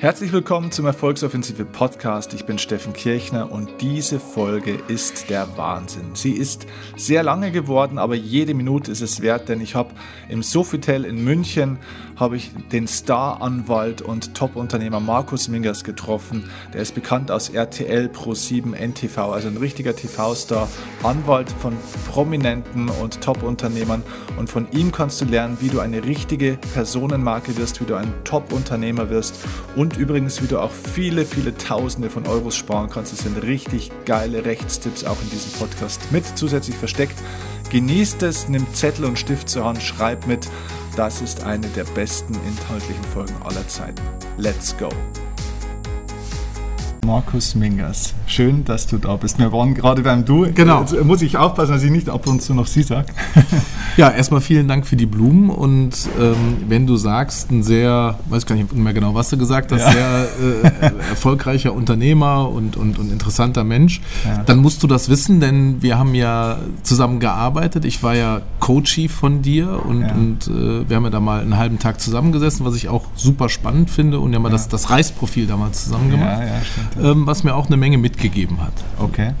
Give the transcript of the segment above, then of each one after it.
Herzlich willkommen zum Erfolgsoffensive Podcast. Ich bin Steffen Kirchner und diese Folge ist der Wahnsinn. Sie ist sehr lange geworden, aber jede Minute ist es wert, denn ich habe im Sofitel in München habe ich den Star-Anwalt und Top-Unternehmer Markus Mingers getroffen. Der ist bekannt aus RTL Pro7 NTV, also ein richtiger TV-Star, Anwalt von Prominenten und Top-Unternehmern und von ihm kannst du lernen, wie du eine richtige Personenmarke wirst, wie du ein Top-Unternehmer wirst und und übrigens, wie du auch viele, viele Tausende von Euros sparen kannst. Das sind richtig geile Rechtstipps auch in diesem Podcast mit zusätzlich versteckt. Genießt es, nimmt Zettel und Stift zur Hand, schreibt mit. Das ist eine der besten inhaltlichen Folgen aller Zeiten. Let's go! Markus Mingers. Schön, dass du da bist. Wir waren gerade beim Du. Genau. Jetzt muss ich aufpassen, dass ich nicht ab und zu noch Sie sage. ja, erstmal vielen Dank für die Blumen und ähm, wenn du sagst, ein sehr, weiß gar nicht mehr genau, was du gesagt hast, ja. sehr äh, erfolgreicher Unternehmer und, und, und interessanter Mensch, ja. dann musst du das wissen, denn wir haben ja zusammen gearbeitet. Ich war ja Coachie von dir und, ja. und äh, wir haben ja da mal einen halben Tag zusammengesessen, was ich auch super spannend finde und wir haben ja das, das Reisprofil damals zusammen gemacht. Ähm, was mir auch eine Menge mitgegeben hat. Okay.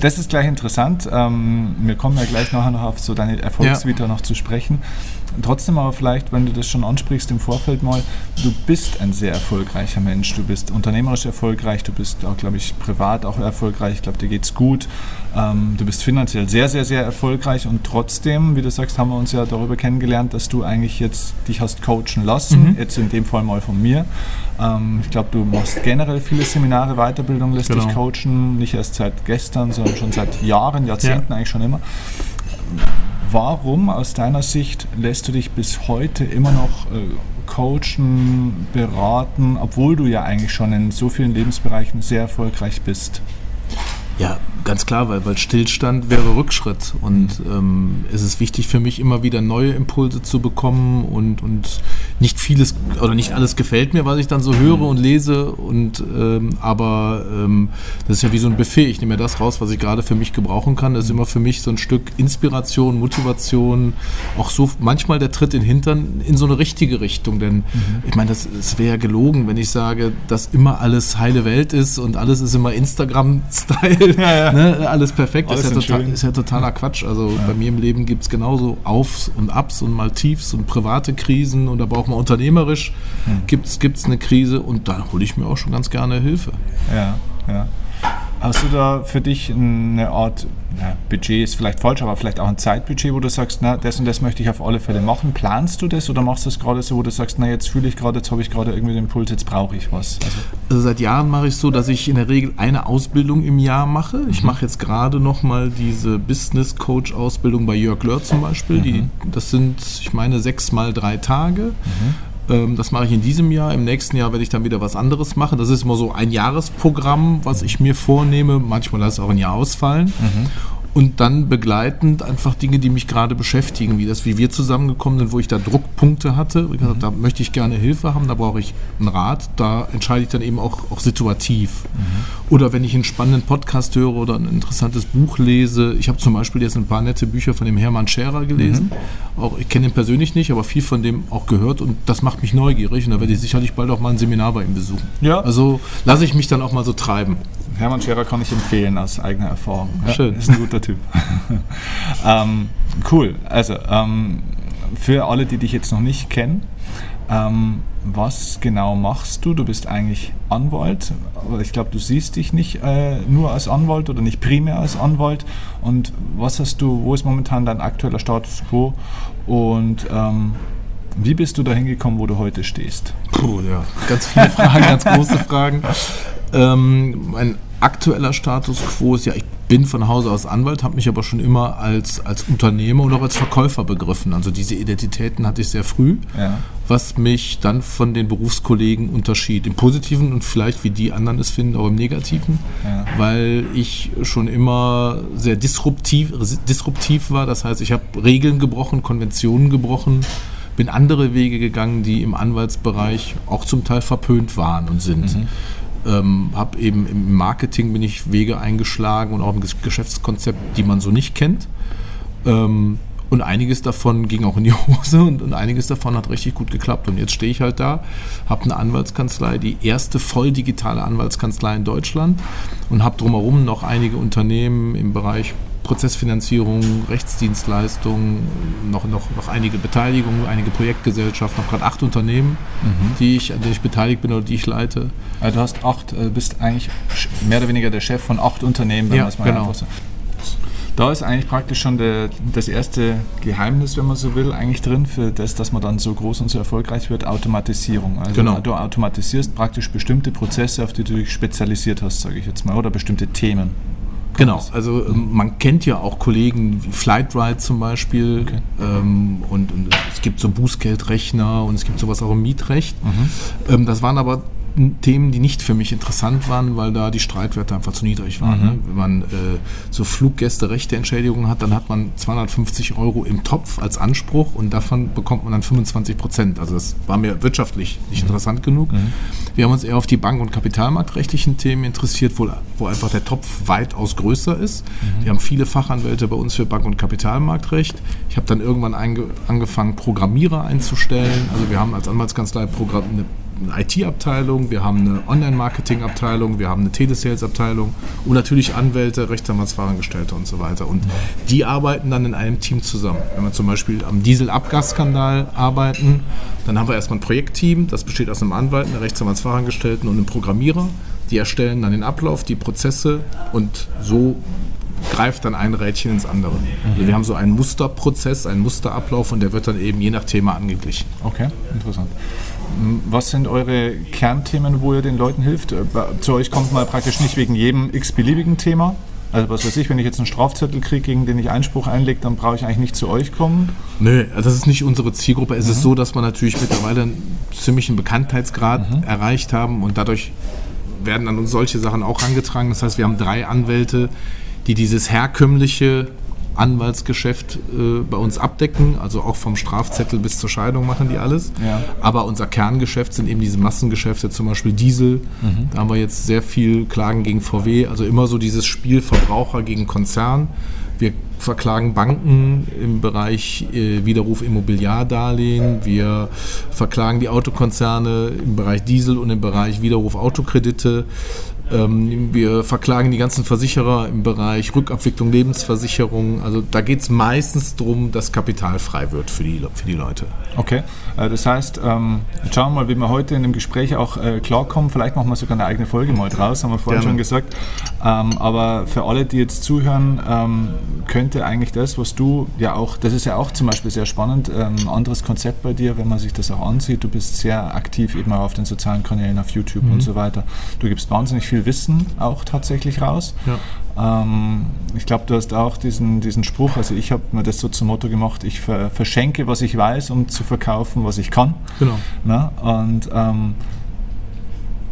Das ist gleich interessant. Ähm, wir kommen ja gleich nachher noch auf so deine Erfolgsvita ja. noch zu sprechen. Trotzdem aber vielleicht, wenn du das schon ansprichst im Vorfeld mal, du bist ein sehr erfolgreicher Mensch. Du bist unternehmerisch erfolgreich, du bist auch, glaube ich, privat auch erfolgreich. Ich glaube, dir geht's gut. Ähm, du bist finanziell sehr, sehr, sehr erfolgreich und trotzdem, wie du sagst, haben wir uns ja darüber kennengelernt, dass du eigentlich jetzt dich hast coachen lassen. Mhm. Jetzt in dem Fall mal von mir. Ähm, ich glaube, du machst generell viele Seminare, Weiterbildung, lässt genau. dich coachen, nicht erst seit gestern, sondern schon seit Jahren, Jahrzehnten ja. eigentlich schon immer Warum aus deiner Sicht lässt du dich bis heute immer noch äh, coachen, beraten, obwohl du ja eigentlich schon in so vielen Lebensbereichen sehr erfolgreich bist? Ja, ganz klar, weil, weil Stillstand wäre Rückschritt. Und ähm, es ist wichtig für mich, immer wieder neue Impulse zu bekommen und, und nicht vieles oder nicht alles gefällt mir, was ich dann so höre und lese. Und ähm, aber ähm, das ist ja wie so ein Buffet. Ich nehme mir das raus, was ich gerade für mich gebrauchen kann. Das ist immer für mich so ein Stück Inspiration, Motivation, auch so manchmal der Tritt in den Hintern in so eine richtige Richtung. Denn mhm. ich meine, das, das wäre ja gelogen, wenn ich sage, dass immer alles heile Welt ist und alles ist immer Instagram-Style. Ja, ja ne, alles perfekt, alles ist, ja total, ist, ja totaler Quatsch. Also ja. bei mir im Leben gibt es genauso Aufs und Ups und mal Tiefs und private Krisen und da braucht man unternehmerisch, hm. gibt es eine Krise und da hole ich mir auch schon ganz gerne Hilfe. Ja, ja. Hast du da für dich eine Art, na, Budget ist vielleicht falsch, aber vielleicht auch ein Zeitbudget, wo du sagst, na, das und das möchte ich auf alle Fälle machen? Planst du das oder machst du es gerade so, wo du sagst, na, jetzt fühle ich gerade, jetzt habe ich gerade irgendwie den Impuls, jetzt brauche ich was? Also, also seit Jahren mache ich es so, dass ich in der Regel eine Ausbildung im Jahr mache. Ich mhm. mache jetzt gerade nochmal diese Business Coach Ausbildung bei Jörg Lörr zum Beispiel. Mhm. Die, das sind, ich meine, sechs mal drei Tage. Mhm. Ähm, das mache ich in diesem Jahr. Im nächsten Jahr werde ich dann wieder was anderes machen. Das ist immer so ein Jahresprogramm, was ich mir vornehme. Manchmal lasse ich auch ein Jahr ausfallen. Mhm und dann begleitend einfach Dinge, die mich gerade beschäftigen, wie das, wie wir zusammengekommen sind, wo ich da Druckpunkte hatte. Mhm. Gesagt, da möchte ich gerne Hilfe haben, da brauche ich einen Rat. Da entscheide ich dann eben auch, auch situativ. Mhm. Oder wenn ich einen spannenden Podcast höre oder ein interessantes Buch lese. Ich habe zum Beispiel jetzt ein paar nette Bücher von dem Hermann Scherer gelesen. Mhm. Auch, ich kenne ihn persönlich nicht, aber viel von dem auch gehört und das macht mich neugierig und da werde ich sicherlich bald auch mal ein Seminar bei ihm besuchen. Ja. Also lasse ich mich dann auch mal so treiben. Hermann Scherer kann ich empfehlen aus eigener Erfahrung. Ja, Schön. Ist ein guter Typ. ähm, cool. Also, ähm, für alle, die dich jetzt noch nicht kennen, ähm, was genau machst du? Du bist eigentlich Anwalt, aber ich glaube, du siehst dich nicht äh, nur als Anwalt oder nicht primär als Anwalt. Und was hast du, wo ist momentan dein aktueller Status quo? Und ähm, wie bist du dahin gekommen, wo du heute stehst? Puh, ja, ganz viele Fragen, ganz große Fragen. Ähm, mein aktueller Status quo ist ja, ich bin von Hause aus Anwalt, habe mich aber schon immer als, als Unternehmer und auch als Verkäufer begriffen. Also diese Identitäten hatte ich sehr früh, ja. was mich dann von den Berufskollegen unterschied. Im Positiven und vielleicht wie die anderen es finden, auch im Negativen, ja. weil ich schon immer sehr disruptiv, disruptiv war. Das heißt, ich habe Regeln gebrochen, Konventionen gebrochen bin andere Wege gegangen, die im Anwaltsbereich auch zum Teil verpönt waren und sind. Mhm. Ähm, habe eben im Marketing bin ich Wege eingeschlagen und auch im Geschäftskonzept, die man so nicht kennt. Ähm, Und einiges davon ging auch in die Hose und, und einiges davon hat richtig gut geklappt. Und jetzt stehe ich halt da, habe eine Anwaltskanzlei, die erste voll digitale Anwaltskanzlei in Deutschland und habe drumherum noch einige Unternehmen im Bereich Prozessfinanzierung, Rechtsdienstleistungen, noch, noch, noch einige Beteiligungen, einige Projektgesellschaften, habe gerade acht Unternehmen, mhm. die ich, an denen ich beteiligt bin oder die ich leite. Also du hast acht, äh, bist eigentlich mehr oder weniger der Chef von acht Unternehmen, wenn ja, man es mal genau. einfach so da ist eigentlich praktisch schon der, das erste Geheimnis, wenn man so will, eigentlich drin für das, dass man dann so groß und so erfolgreich wird, Automatisierung. Also genau. du automatisierst praktisch bestimmte Prozesse, auf die du dich spezialisiert hast, sage ich jetzt mal, oder bestimmte Themen. Genau, also ähm, man kennt ja auch Kollegen wie Flightride zum Beispiel okay. ähm, und, und, es gibt so Bußgeldrechner und es gibt sowas auch im Mietrecht. Mhm. Ähm, das waren aber Themen, die nicht für mich interessant waren, weil da die Streitwerte einfach zu niedrig waren. Mhm. Ne? Wenn man äh, so Fluggäste Rechteentschädigungen hat, dann hat man 250 Euro im Topf als Anspruch und davon bekommt man dann 25 Prozent. Also das war mir wirtschaftlich nicht mhm. interessant genug. Mhm. Wir haben uns eher auf die bank- und kapitalmarktrechtlichen Themen interessiert, wo, wo einfach der Topf weitaus größer ist. Mhm. Wir haben viele Fachanwälte bei uns für Bank- und Kapitalmarktrecht. Ich habe dann irgendwann angefangen, Programmierer einzustellen. Also wir haben als Anwaltskanzlei Programm, eine eine IT-Abteilung, wir haben eine Online-Marketing-Abteilung, wir haben eine Telesales-Abteilung und natürlich Anwälte, Rechtsanwaltsfachangestellte und so weiter. Und die arbeiten dann in einem Team zusammen. Wenn wir zum Beispiel am Dieselabgasskandal arbeiten, dann haben wir erstmal ein Projektteam, das besteht aus einem Anwalt, einem Rechtsanwaltsfachangestellten und einem Programmierer. Die erstellen dann den Ablauf, die Prozesse und so greift dann ein Rädchen ins andere. Also wir haben so einen Musterprozess, einen Musterablauf und der wird dann eben je nach Thema angeglichen. Okay, interessant. Was sind eure Kernthemen, wo ihr den Leuten hilft? Äh, zu euch kommt man praktisch nicht wegen jedem x-beliebigen Thema. Also was weiß ich, wenn ich jetzt einen Strafzettel kriege, gegen den ich Einspruch einlege, dann brauche ich eigentlich nicht zu euch kommen. Nö, das ist nicht unsere Zielgruppe. Es mhm. ist so, dass wir natürlich mittlerweile einen ziemlichen Bekanntheitsgrad mhm. erreicht haben und dadurch werden an uns solche Sachen auch angetragen. Das heißt, wir haben drei Anwälte, die dieses herkömmliche Anwaltsgeschäft äh, bei uns abdecken. Also auch vom Strafzettel bis zur Scheidung machen die alles. Ja. Aber unser Kerngeschäft sind eben diese Massengeschäfte, zum Beispiel Diesel. Mhm. Da haben wir jetzt sehr viel Klagen gegen VW. Also immer so dieses Spiel Verbraucher gegen Konzern. Wir verklagen Banken im Bereich äh, Widerruf Immobiliardarlehen. Wir verklagen die Autokonzerne im Bereich Diesel und im Bereich Widerruf Autokredite. Ähm, wir verklagen die ganzen Versicherer im Bereich Rückabwicklung, Lebensversicherung. Also da geht es meistens darum, dass Kapital frei wird für die, für die Leute. Okay, äh, das heißt, ähm, schauen wir mal, wie wir heute in dem Gespräch auch äh, klarkommen. Vielleicht machen wir sogar eine eigene Folge mal draus, haben wir vorhin Gerne. schon gesagt. Ähm, aber für alle, die jetzt zuhören, ähm, könnte eigentlich das, was du ja auch, das ist ja auch zum Beispiel sehr spannend, ein ähm, anderes Konzept bei dir, wenn man sich das auch ansieht. Du bist sehr aktiv eben auch auf den sozialen Kanälen, auf YouTube mhm. und so weiter. Du gibst wahnsinnig viel Wissen auch tatsächlich raus. Ja. Ähm, ich glaube, du hast auch diesen, diesen Spruch, also ich habe mir das so zum Motto gemacht, ich ver verschenke, was ich weiß, um zu verkaufen, was ich kann. Genau. Na? Und ähm,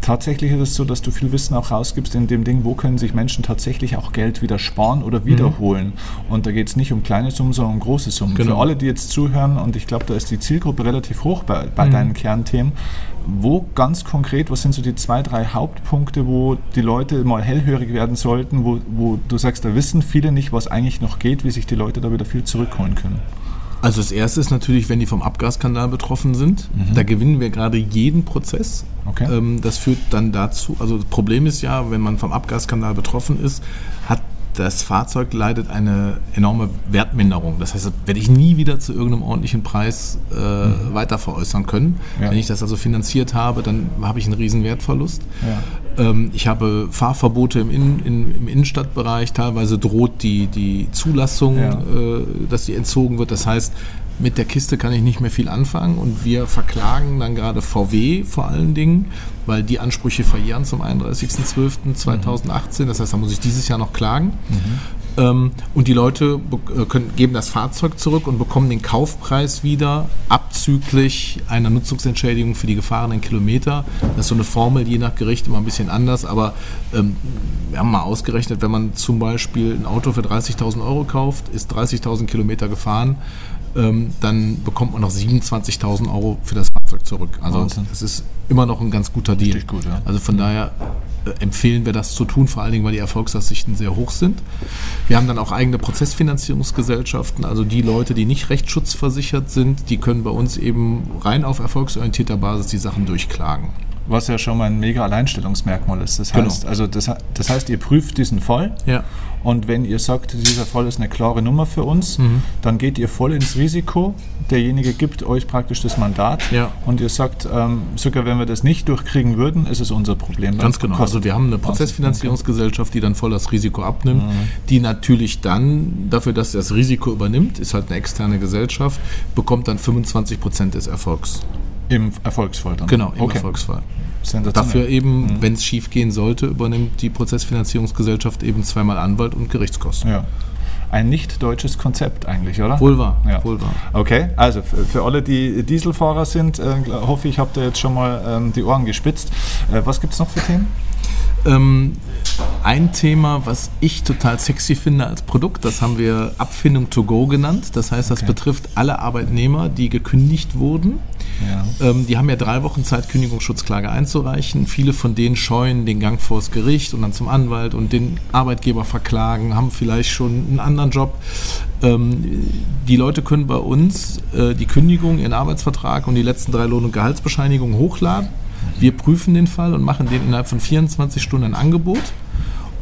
tatsächlich ist es so, dass du viel Wissen auch rausgibst in dem Ding, wo können sich Menschen tatsächlich auch Geld wieder sparen oder wiederholen. Mhm. Und da geht es nicht um kleine Summen, sondern um große Summen. Genau. Für alle, die jetzt zuhören, und ich glaube, da ist die Zielgruppe relativ hoch bei, bei mhm. deinen Kernthemen, wo ganz konkret, was sind so die zwei, drei Hauptpunkte, wo die Leute mal hellhörig werden sollten, wo, wo du sagst, da wissen viele nicht, was eigentlich noch geht, wie sich die Leute da wieder viel zurückholen können? Also das erste ist natürlich, wenn die vom Abgasskandal betroffen sind. Mhm. Da gewinnen wir gerade jeden Prozess. Okay. Ähm, das führt dann dazu, also das Problem ist ja, wenn man vom Abgasskandal betroffen ist, hat das Fahrzeug leidet eine enorme Wertminderung. Das heißt, das werde ich nie wieder zu irgendeinem ordentlichen Preis äh, mhm. weiter veräußern können. Ja. Wenn ich das also finanziert habe, dann habe ich einen riesen Wertverlust. Ähm, ich habe Fahrverbote im, In, in, im, Innenstadtbereich. Teilweise droht die, die Zulassung, ja. äh, dass sie entzogen wird. Das heißt, mit der Kiste kann ich nicht mehr viel anfangen und wir verklagen dann gerade VW vor allen Dingen, weil die Ansprüche verjähren zum 31.12.2018. Das heißt, da muss ich dieses Jahr noch klagen. Mhm. Ähm, und die Leute äh, können, geben das Fahrzeug zurück und bekommen den Kaufpreis wieder abzüglich einer Nutzungsentschädigung für die gefahrenen Kilometer. Das ist so eine Formel, je nach Gericht immer ein bisschen anders, aber ähm, wir haben mal ausgerechnet, wenn man zum Beispiel ein Auto für 30.000 Euro kauft, ist 30.000 Kilometer gefahren, ähm, dann bekommt man noch 27.000 Euro für das Fahrzeug zurück. Also es ist immer noch ein ganz guter Deal. Gut, ja. Also von daher äh, empfehlen wir das zu tun, vor allen Dingen, weil die Erfolgsaussichten sehr hoch sind. Wir haben dann auch eigene Prozessfinanzierungsgesellschaften, also die Leute, die nicht rechtsschutzversichert sind, die können bei uns eben rein auf erfolgsorientierter Basis die Sachen durchklagen was ja schon mal ein mega Alleinstellungsmerkmal ist. Das genau. heißt, genau. also das, das, heißt, ihr prüft diesen Fall ja. und wenn ihr sagt, dieser Fall ist eine klare Nummer für uns, mhm. dann geht ihr voll ins Risiko. Derjenige gibt euch praktisch das Mandat ja. und ihr sagt, ähm, sogar wenn wir das nicht durchkriegen würden, ist es unser Problem. Ganz genau. Also wir haben eine Prozessfinanzierungsgesellschaft, die dann voll das Risiko abnimmt, mhm. die natürlich dann dafür, dass sie das Risiko übernimmt, ist halt eine externe Gesellschaft, bekommt dann 25 Prozent des Erfolgs. Im Erfolgsfall dann? Genau, im okay. Erfolgsfall. Dafür eben, mhm. wenn es schief gehen sollte, übernimmt die Prozessfinanzierungsgesellschaft eben zweimal Anwalt und Gerichtskosten. Ja. Ein nicht deutsches Konzept eigentlich, oder? Wohl wahr. Ja. Wohl wahr. Okay, also für alle, die Dieselfahrer sind, äh, hoffe ich, habt ihr jetzt schon mal ähm, die Ohren gespitzt. Äh, was gibt es noch für Themen? Ähm, ein Thema, was ich total sexy finde als Produkt, das haben wir Abfindung to go genannt. Das heißt, das okay. betrifft alle Arbeitnehmer, die gekündigt wurden. Ja. Ähm, die haben ja drei Wochen Zeit, Kündigungsschutzklage einzureichen. Viele von denen scheuen den Gang vors Gericht und dann zum Anwalt und den Arbeitgeber verklagen, haben vielleicht schon einen anderen Job. Ähm, die Leute können bei uns äh, die Kündigung, ihren Arbeitsvertrag und die letzten drei Lohn- und Gehaltsbescheinigungen hochladen wir prüfen den Fall und machen den innerhalb von 24 Stunden ein Angebot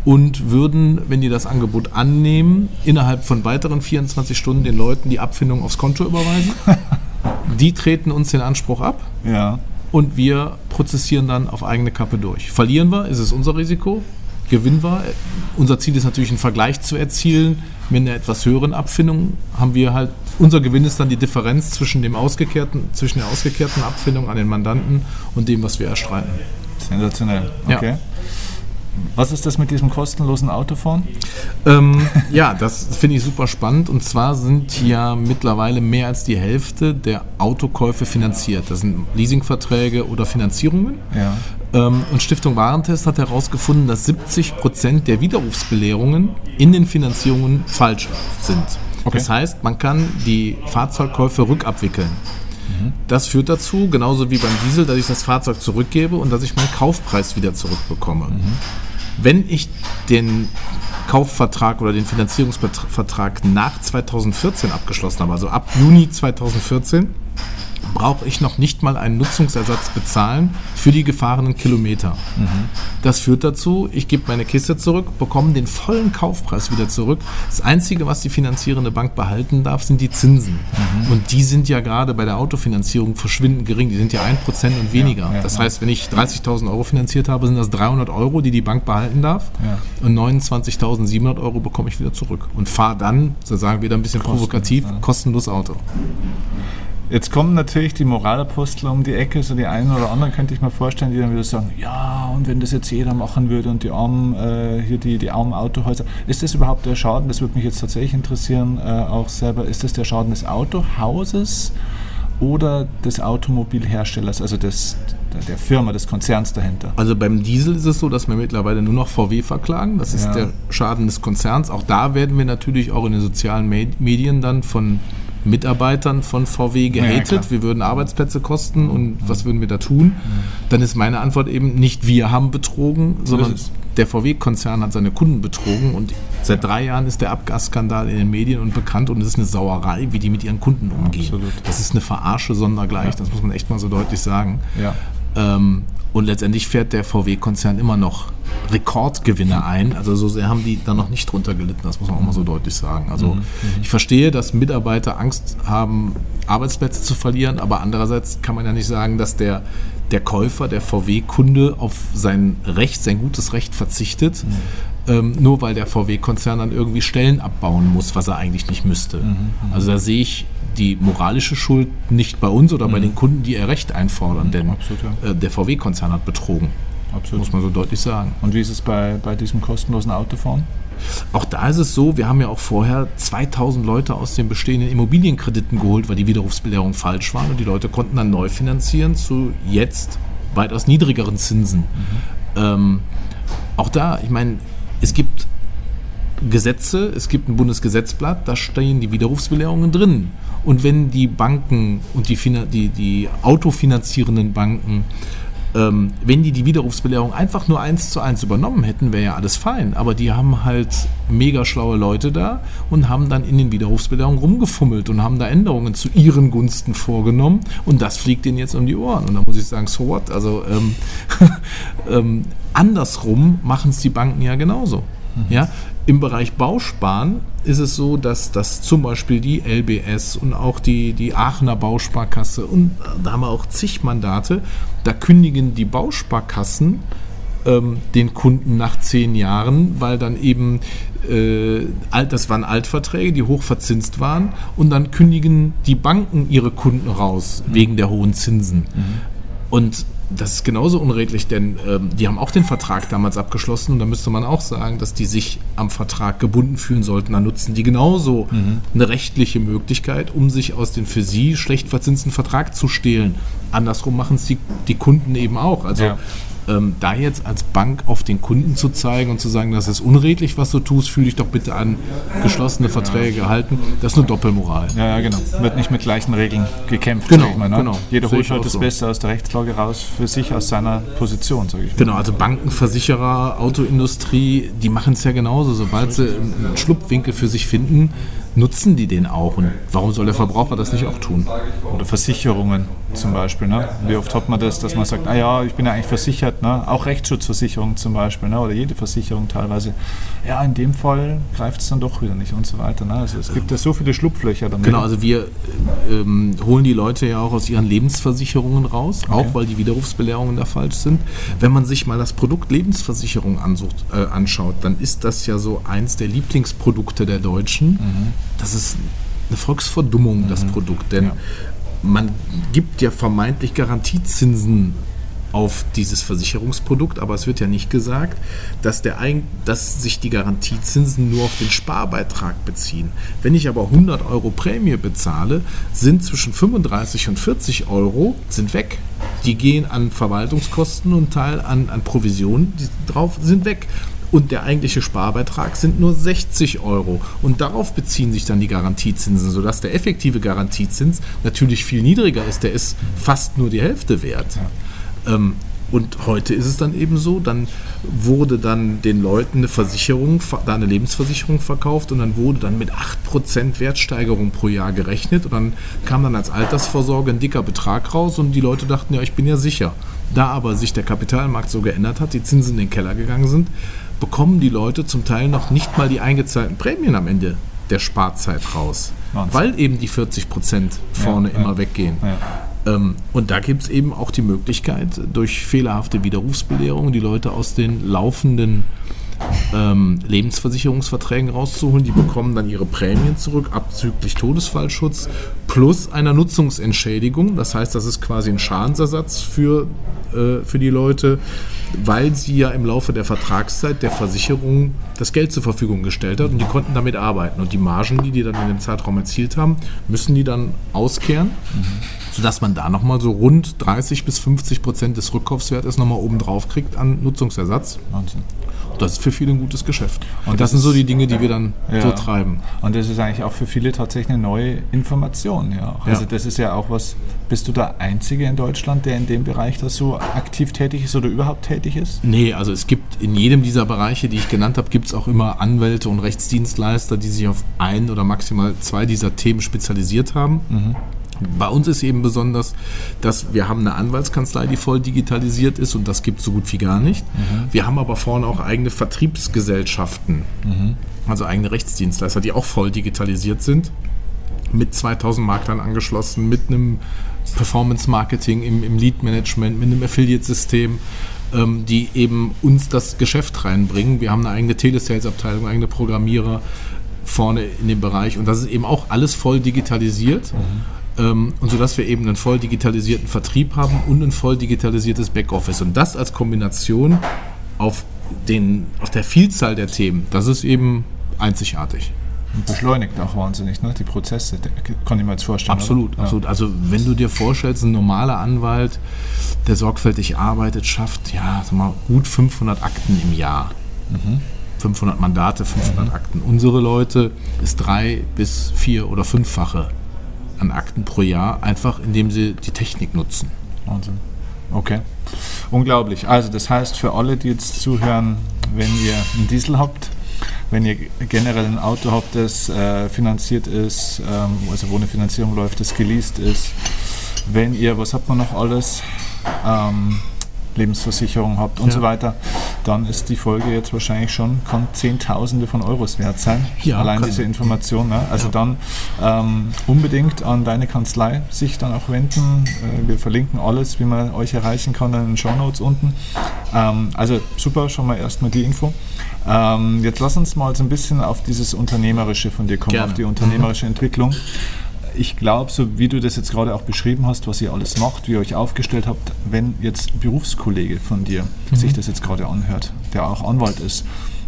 und würden, wenn die das Angebot annehmen, innerhalb von weiteren 24 Stunden den Leuten die Abfindung aufs Konto überweisen. die treten uns den Anspruch ab. Ja. Und wir prozessieren dann auf eigene Kappe durch. Verlieren wir, ist es unser Risiko. Gewinnen wir. Unser Ziel ist natürlich, einen Vergleich zu erzielen. Mit einer etwas höheren Abfindung haben wir halt unser Gewinn ist dann die Differenz zwischen, dem ausgekehrten, zwischen der ausgekehrten Abfindung an den Mandanten und dem, was wir erstreiten. Sensationell. Okay. Ja. Was ist das mit diesem kostenlosen Autofahren? Ähm, ja, das finde ich super spannend. Und zwar sind ja mittlerweile mehr als die Hälfte der Autokäufe finanziert. Das sind Leasingverträge oder Finanzierungen. Ja. Ähm, und Stiftung Warentest hat herausgefunden, dass 70 Prozent der Widerrufsbelehrungen in den Finanzierungen falsch sind. Okay. Das heißt, man kann die Fahrzeugkäufe rückabwickeln. Das führt dazu, genauso wie beim Diesel, dass ich das Fahrzeug zurückgebe und dass ich meinen Kaufpreis wieder zurückbekomme. Mhm. Wenn ich den Kaufvertrag oder den Finanzierungsvertrag nach 2014 abgeschlossen habe, also ab Juni 2014, brauche ich noch nicht mal einen Nutzungsersatz bezahlen für die gefahrenen Kilometer. Mhm. Das führt dazu, ich gebe meine Kiste zurück, bekomme den vollen Kaufpreis wieder zurück. Das Einzige, was die finanzierende Bank behalten darf, sind die Zinsen. Mhm. Und die sind ja gerade bei der Autofinanzierung verschwindend gering. Die sind ja 1% und weniger. Ja, ja, das heißt, wenn ich 30.000 Euro finanziert habe, sind das 300 Euro, die die Bank behalten darf. Ja. Und 29.700 Euro bekomme ich wieder zurück. Und fahre dann, so sagen wir da ein bisschen Kosten, provokativ, kostenlos Auto. Jetzt kommen natürlich die Moralapostel um die Ecke, so die einen oder anderen könnte ich mir vorstellen, die dann wieder sagen, ja, und wenn das jetzt jeder machen würde und die armen, äh, hier die, die armen Autohäuser, ist das überhaupt der Schaden, das würde mich jetzt tatsächlich interessieren, äh, auch selber, ist das der Schaden des Autohauses oder des Automobilherstellers, also des, der Firma, des Konzerns dahinter? Also beim Diesel ist es so, dass wir mittlerweile nur noch VW verklagen. Das ist ja. der Schaden des Konzerns. Auch da werden wir natürlich auch in den sozialen Medien dann von Mitarbeitern von VW gehatet, ja, wir würden Arbeitsplätze kosten und was würden wir da tun? Dann ist meine Antwort eben nicht wir haben betrogen, sondern der VW-Konzern hat seine Kunden betrogen und seit drei Jahren ist der Abgasskandal in den Medien und bekannt und es ist eine Sauerei, wie die mit ihren Kunden umgehen. Absolut. Das ist eine Verarsche sondergleich, das muss man echt mal so deutlich sagen. Ja. Ähm, und letztendlich fährt der VW-Konzern immer noch Rekordgewinne ein. Also so sehr haben die da noch nicht drunter gelitten, das muss man auch mal so deutlich sagen. Also mhm. mhm. ich verstehe, dass Mitarbeiter Angst haben, Arbeitsplätze zu verlieren, aber andererseits kann man ja nicht sagen, dass der, der Käufer, der VW-Kunde auf sein Recht, sein gutes Recht verzichtet. Mhm. Ähm, nur weil der VW-Konzern dann irgendwie Stellen abbauen muss, was er eigentlich nicht müsste. Mhm, mhm. also da sehe ich die moralische Schuld nicht bei uns oder mhm. bei den Kunden, die ihr Recht einfordern, denn Absolut, ja. äh, der VW-Konzern hat betrogen. Absolut. Muss man so deutlich sagen. Und wie ist es bei, bei diesem kostenlosen Autofahren? Auch da ist es so, wir haben ja auch vorher 2000 Leute aus den bestehenden Immobilienkrediten geholt, weil die Widerrufsbelehrung falsch waren und die Leute konnten dann neu finanzieren zu jetzt weitaus niedrigeren Zinsen. Mhm. Ähm, auch da, ich meine, es gibt Gesetze, es gibt ein Bundesgesetzblatt, da stehen die Widerrufsbelehrungen drin. Und wenn die Banken und die, die, die autofinanzierenden Banken Ähm, wenn die die Widerrufsbelehrung einfach nur eins zu eins übernommen hätten, wäre ja alles fein. Aber die haben halt mega schlaue Leute da und haben dann in den Widerrufsbelehrungen rumgefummelt und haben da Änderungen zu ihren Gunsten vorgenommen. Und das fliegt denen jetzt um die Ohren. Und da muss ich sagen, so what? Also ähm, ähm, andersrum machen es die Banken ja genauso. Mhm. Ja, im Bereich Bausparen ist es so, dass, dass zum Beispiel die LBS und auch die, die Aachener Bausparkasse und da haben wir auch zig Mandate, da kündigen die Bausparkassen ähm, den Kunden nach zehn Jahren, weil dann eben, äh, das waren Altverträge, die hochverzinst waren und dann kündigen die Banken ihre Kunden raus mhm. wegen der hohen Zinsen. Mhm. Und das ist genauso unredlich, denn ähm, die haben auch den Vertrag damals abgeschlossen und da müsste man auch sagen, dass die sich am Vertrag gebunden fühlen sollten. Dann nutzen die genauso mhm. eine rechtliche Möglichkeit, um sich aus dem für sie schlecht verzinsten Vertrag zu stehlen. Andersrum machen es die, die Kunden eben auch. Also ja ähm, da jetzt als Bank auf den Kunden zu zeigen und zu sagen, das ist unredlich, was du tust, fühle dich doch bitte an geschlossene Verträge gehalten, das ist eine Doppelmoral. Ja, ja, genau. Wird nicht mit gleichen Regeln gekämpft. Genau, mal, ne? genau. Jeder holt halt das so. Beste aus der Rechtslage raus für sich aus seiner Position, sage ich. Genau, also Banken, Versicherer, Autoindustrie, die machen es ja genauso. Sobald sie einen Schlupfwinkel für sich finden, nutzen die den auch. Und warum soll der Verbraucher das nicht auch tun? Oder Versicherungen zum Beispiel. Ne? Wie oft hat man das, dass man sagt, naja, ich bin ja eigentlich versichert, ne? auch Rechtsschutzversicherung zum Beispiel ne? oder jede Versicherung teilweise. Ja, in dem Fall greift es dann doch wieder nicht und so weiter. Ne? Also es gibt ja so viele Schlupflöcher damit. Genau, also wir ähm, holen die Leute ja auch aus ihren Lebensversicherungen raus, okay. auch weil die Widerrufsbelehrungen da falsch sind. Wenn man sich mal das Produkt Lebensversicherung ansucht, äh, anschaut, dann ist das ja so eins der Lieblingsprodukte der Deutschen. Mhm. Das ist eine Volksverdummung, mhm. das Produkt. Denn ja man gibt ja vermeintlich Garantiezinsen auf dieses Versicherungsprodukt, aber es wird ja nicht gesagt, dass, der, dass sich die Garantiezinsen nur auf den Sparbeitrag beziehen. Wenn ich aber 100 Euro Prämie bezahle, sind zwischen 35 und 40 Euro sind weg. Die gehen an Verwaltungskosten und Teil an, an Provisionen die drauf sind weg und der eigentliche Sparbeitrag sind nur 60 Euro. Und darauf beziehen sich dann die Garantiezinsen, sodass der effektive Garantiezins natürlich viel niedriger ist. Der ist fast nur die Hälfte wert. Ja. Ähm, und heute ist es dann eben so, dann wurde dann den Leuten eine Versicherung, da eine Lebensversicherung verkauft und dann wurde dann mit 8% Wertsteigerung pro Jahr gerechnet und dann kam dann als Altersvorsorge ein dicker Betrag raus und die Leute dachten, ja, ich bin ja sicher. Da aber sich der Kapitalmarkt so geändert hat, die Zinsen in den Keller gegangen sind, bekommen die Leute zum Teil noch nicht mal die eingezahlten Prämien am Ende der Sparzeit raus, Wahnsinn. weil eben die 40 Prozent vorne ja, immer ja, weggehen. Ja. Ähm, und da gibt es eben auch die Möglichkeit, durch fehlerhafte Widerrufsbelehrung die Leute aus den laufenden ähm, Lebensversicherungsverträgen rauszuholen. Die bekommen dann ihre Prämien zurück, abzüglich Todesfallschutz, plus einer Nutzungsentschädigung. Das heißt, das ist quasi ein Schadensersatz für, äh, für die Leute, weil sie ja im Laufe der Vertragszeit der Versicherung das Geld zur Verfügung gestellt hat und die konnten damit arbeiten. Und die Margen, die die dann in dem Zeitraum erzielt haben, müssen die dann auskehren. Mhm sodass man da nochmal so rund 30 bis 50 Prozent des Rückkaufswertes nochmal oben drauf kriegt an Nutzungsersatz. Wahnsinn. Das ist für viele ein gutes Geschäft. Und das, das sind so die Dinge, die wir dann ja. so treiben. Und das ist eigentlich auch für viele tatsächlich eine neue Information. Ja. Also das ist ja auch was, bist du der Einzige in Deutschland, der in dem Bereich da so aktiv tätig ist oder überhaupt tätig ist? Nee, also es gibt in jedem dieser Bereiche, die ich genannt habe, gibt es auch immer Anwälte und Rechtsdienstleister, die sich auf ein oder maximal zwei dieser Themen spezialisiert haben. Mhm. Bei uns ist eben besonders, dass wir haben eine Anwaltskanzlei, die voll digitalisiert ist und das gibt es so gut wie gar nicht. Mhm. Wir haben aber vorne auch eigene Vertriebsgesellschaften, mhm. also eigene Rechtsdienstleister, die auch voll digitalisiert sind, mit 2000 Maklern angeschlossen, mit einem Performance Marketing im, im Lead Management, mit einem Affiliate-System, ähm, die eben uns das Geschäft reinbringen. Wir haben eine eigene Telesales-Abteilung, eigene Programmierer vorne in dem Bereich und das ist eben auch alles voll digitalisiert. Mhm ähm, und so dass wir eben einen voll digitalisierten Vertrieb haben und ein voll digitalisiertes Backoffice. Und das als Kombination auf, den, auf der Vielzahl der Themen, das ist eben einzigartig. Und beschleunigt auch wahnsinnig, ne? die Prozesse, kann ich mir jetzt vorstellen. Absolut, oder? absolut. Also wenn du dir vorstellst, ein normaler Anwalt, der sorgfältig arbeitet, schafft ja mal, gut 500 Akten im Jahr. Mhm. 500 Mandate, 500 mhm. Akten. Unsere Leute ist drei bis vier oder fünffache an Akten pro Jahr, einfach indem sie die Technik nutzen. Wahnsinn. Okay. Unglaublich. Also das heißt für alle, die jetzt zuhören, wenn ihr einen Diesel habt, wenn ihr generell ein Auto habt, das äh, finanziert ist, ähm, also wo eine Finanzierung läuft, das geleast ist, wenn ihr, was habt man noch alles, ähm, Lebensversicherung habt und ja. so weiter, dann ist die Folge jetzt wahrscheinlich schon, kann Zehntausende von Euros wert sein. Ja, Allein diese Information. Ne? Also ja. dann ähm, unbedingt an deine Kanzlei sich dann auch wenden. Äh, wir verlinken alles, wie man euch erreichen kann in den Show Notes unten. Ähm, also super, schon mal erstmal die Info. Ähm, jetzt lass uns mal so ein bisschen auf dieses Unternehmerische von dir kommen, Gerne. auf die unternehmerische Entwicklung ich glaube, so wie du das jetzt gerade auch beschrieben hast, was ihr alles macht, wie ihr euch aufgestellt habt, wenn jetzt ein Berufskollege von dir mhm. sich das jetzt gerade anhört, der auch Anwalt ist,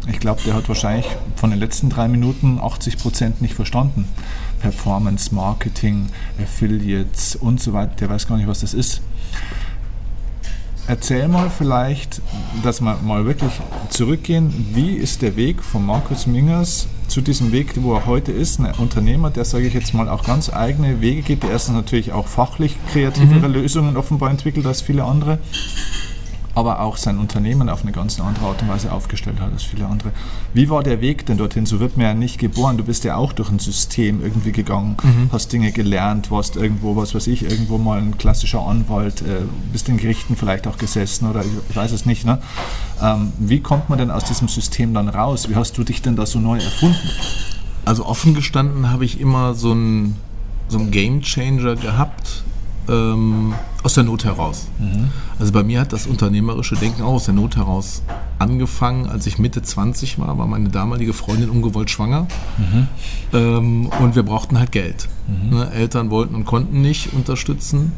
ich glaube, der hat wahrscheinlich von den letzten drei Minuten 80 Prozent nicht verstanden. Performance, Marketing, Affiliates und so weiter, der weiß gar nicht, was das ist. Erzähl mal vielleicht, dass wir mal wirklich zurückgehen. Wie ist der Weg von Markus Mingers zu diesem Weg, wo er heute ist? Ein Unternehmer, der, sage ich jetzt mal, auch ganz eigene Wege geht, der erstens natürlich auch fachlich kreativere mhm. Lösungen offenbar entwickelt als viele andere aber auch sein Unternehmen auf eine ganz andere Art und Weise aufgestellt hat als viele andere. Wie war der Weg denn dorthin? So wird man ja nicht geboren. Du bist ja auch durch ein System irgendwie gegangen, mhm. hast Dinge gelernt, warst irgendwo, was weiß ich, irgendwo mal ein klassischer Anwalt, äh, bist in Gerichten vielleicht auch gesessen oder ich, weiß es nicht. Ne? Ähm, wie kommt man denn aus diesem System dann raus? Wie hast du dich denn da so neu erfunden? Also offen gestanden habe ich immer so einen so Game Changer gehabt, ähm, aus der Not heraus. Mhm. Also bei mir hat das unternehmerische Denken auch aus der Not heraus angefangen. Als ich Mitte 20 war, war meine damalige Freundin ungewollt schwanger mhm. ähm, und wir brauchten halt Geld. Mhm. Ne? Eltern wollten und konnten nicht unterstützen.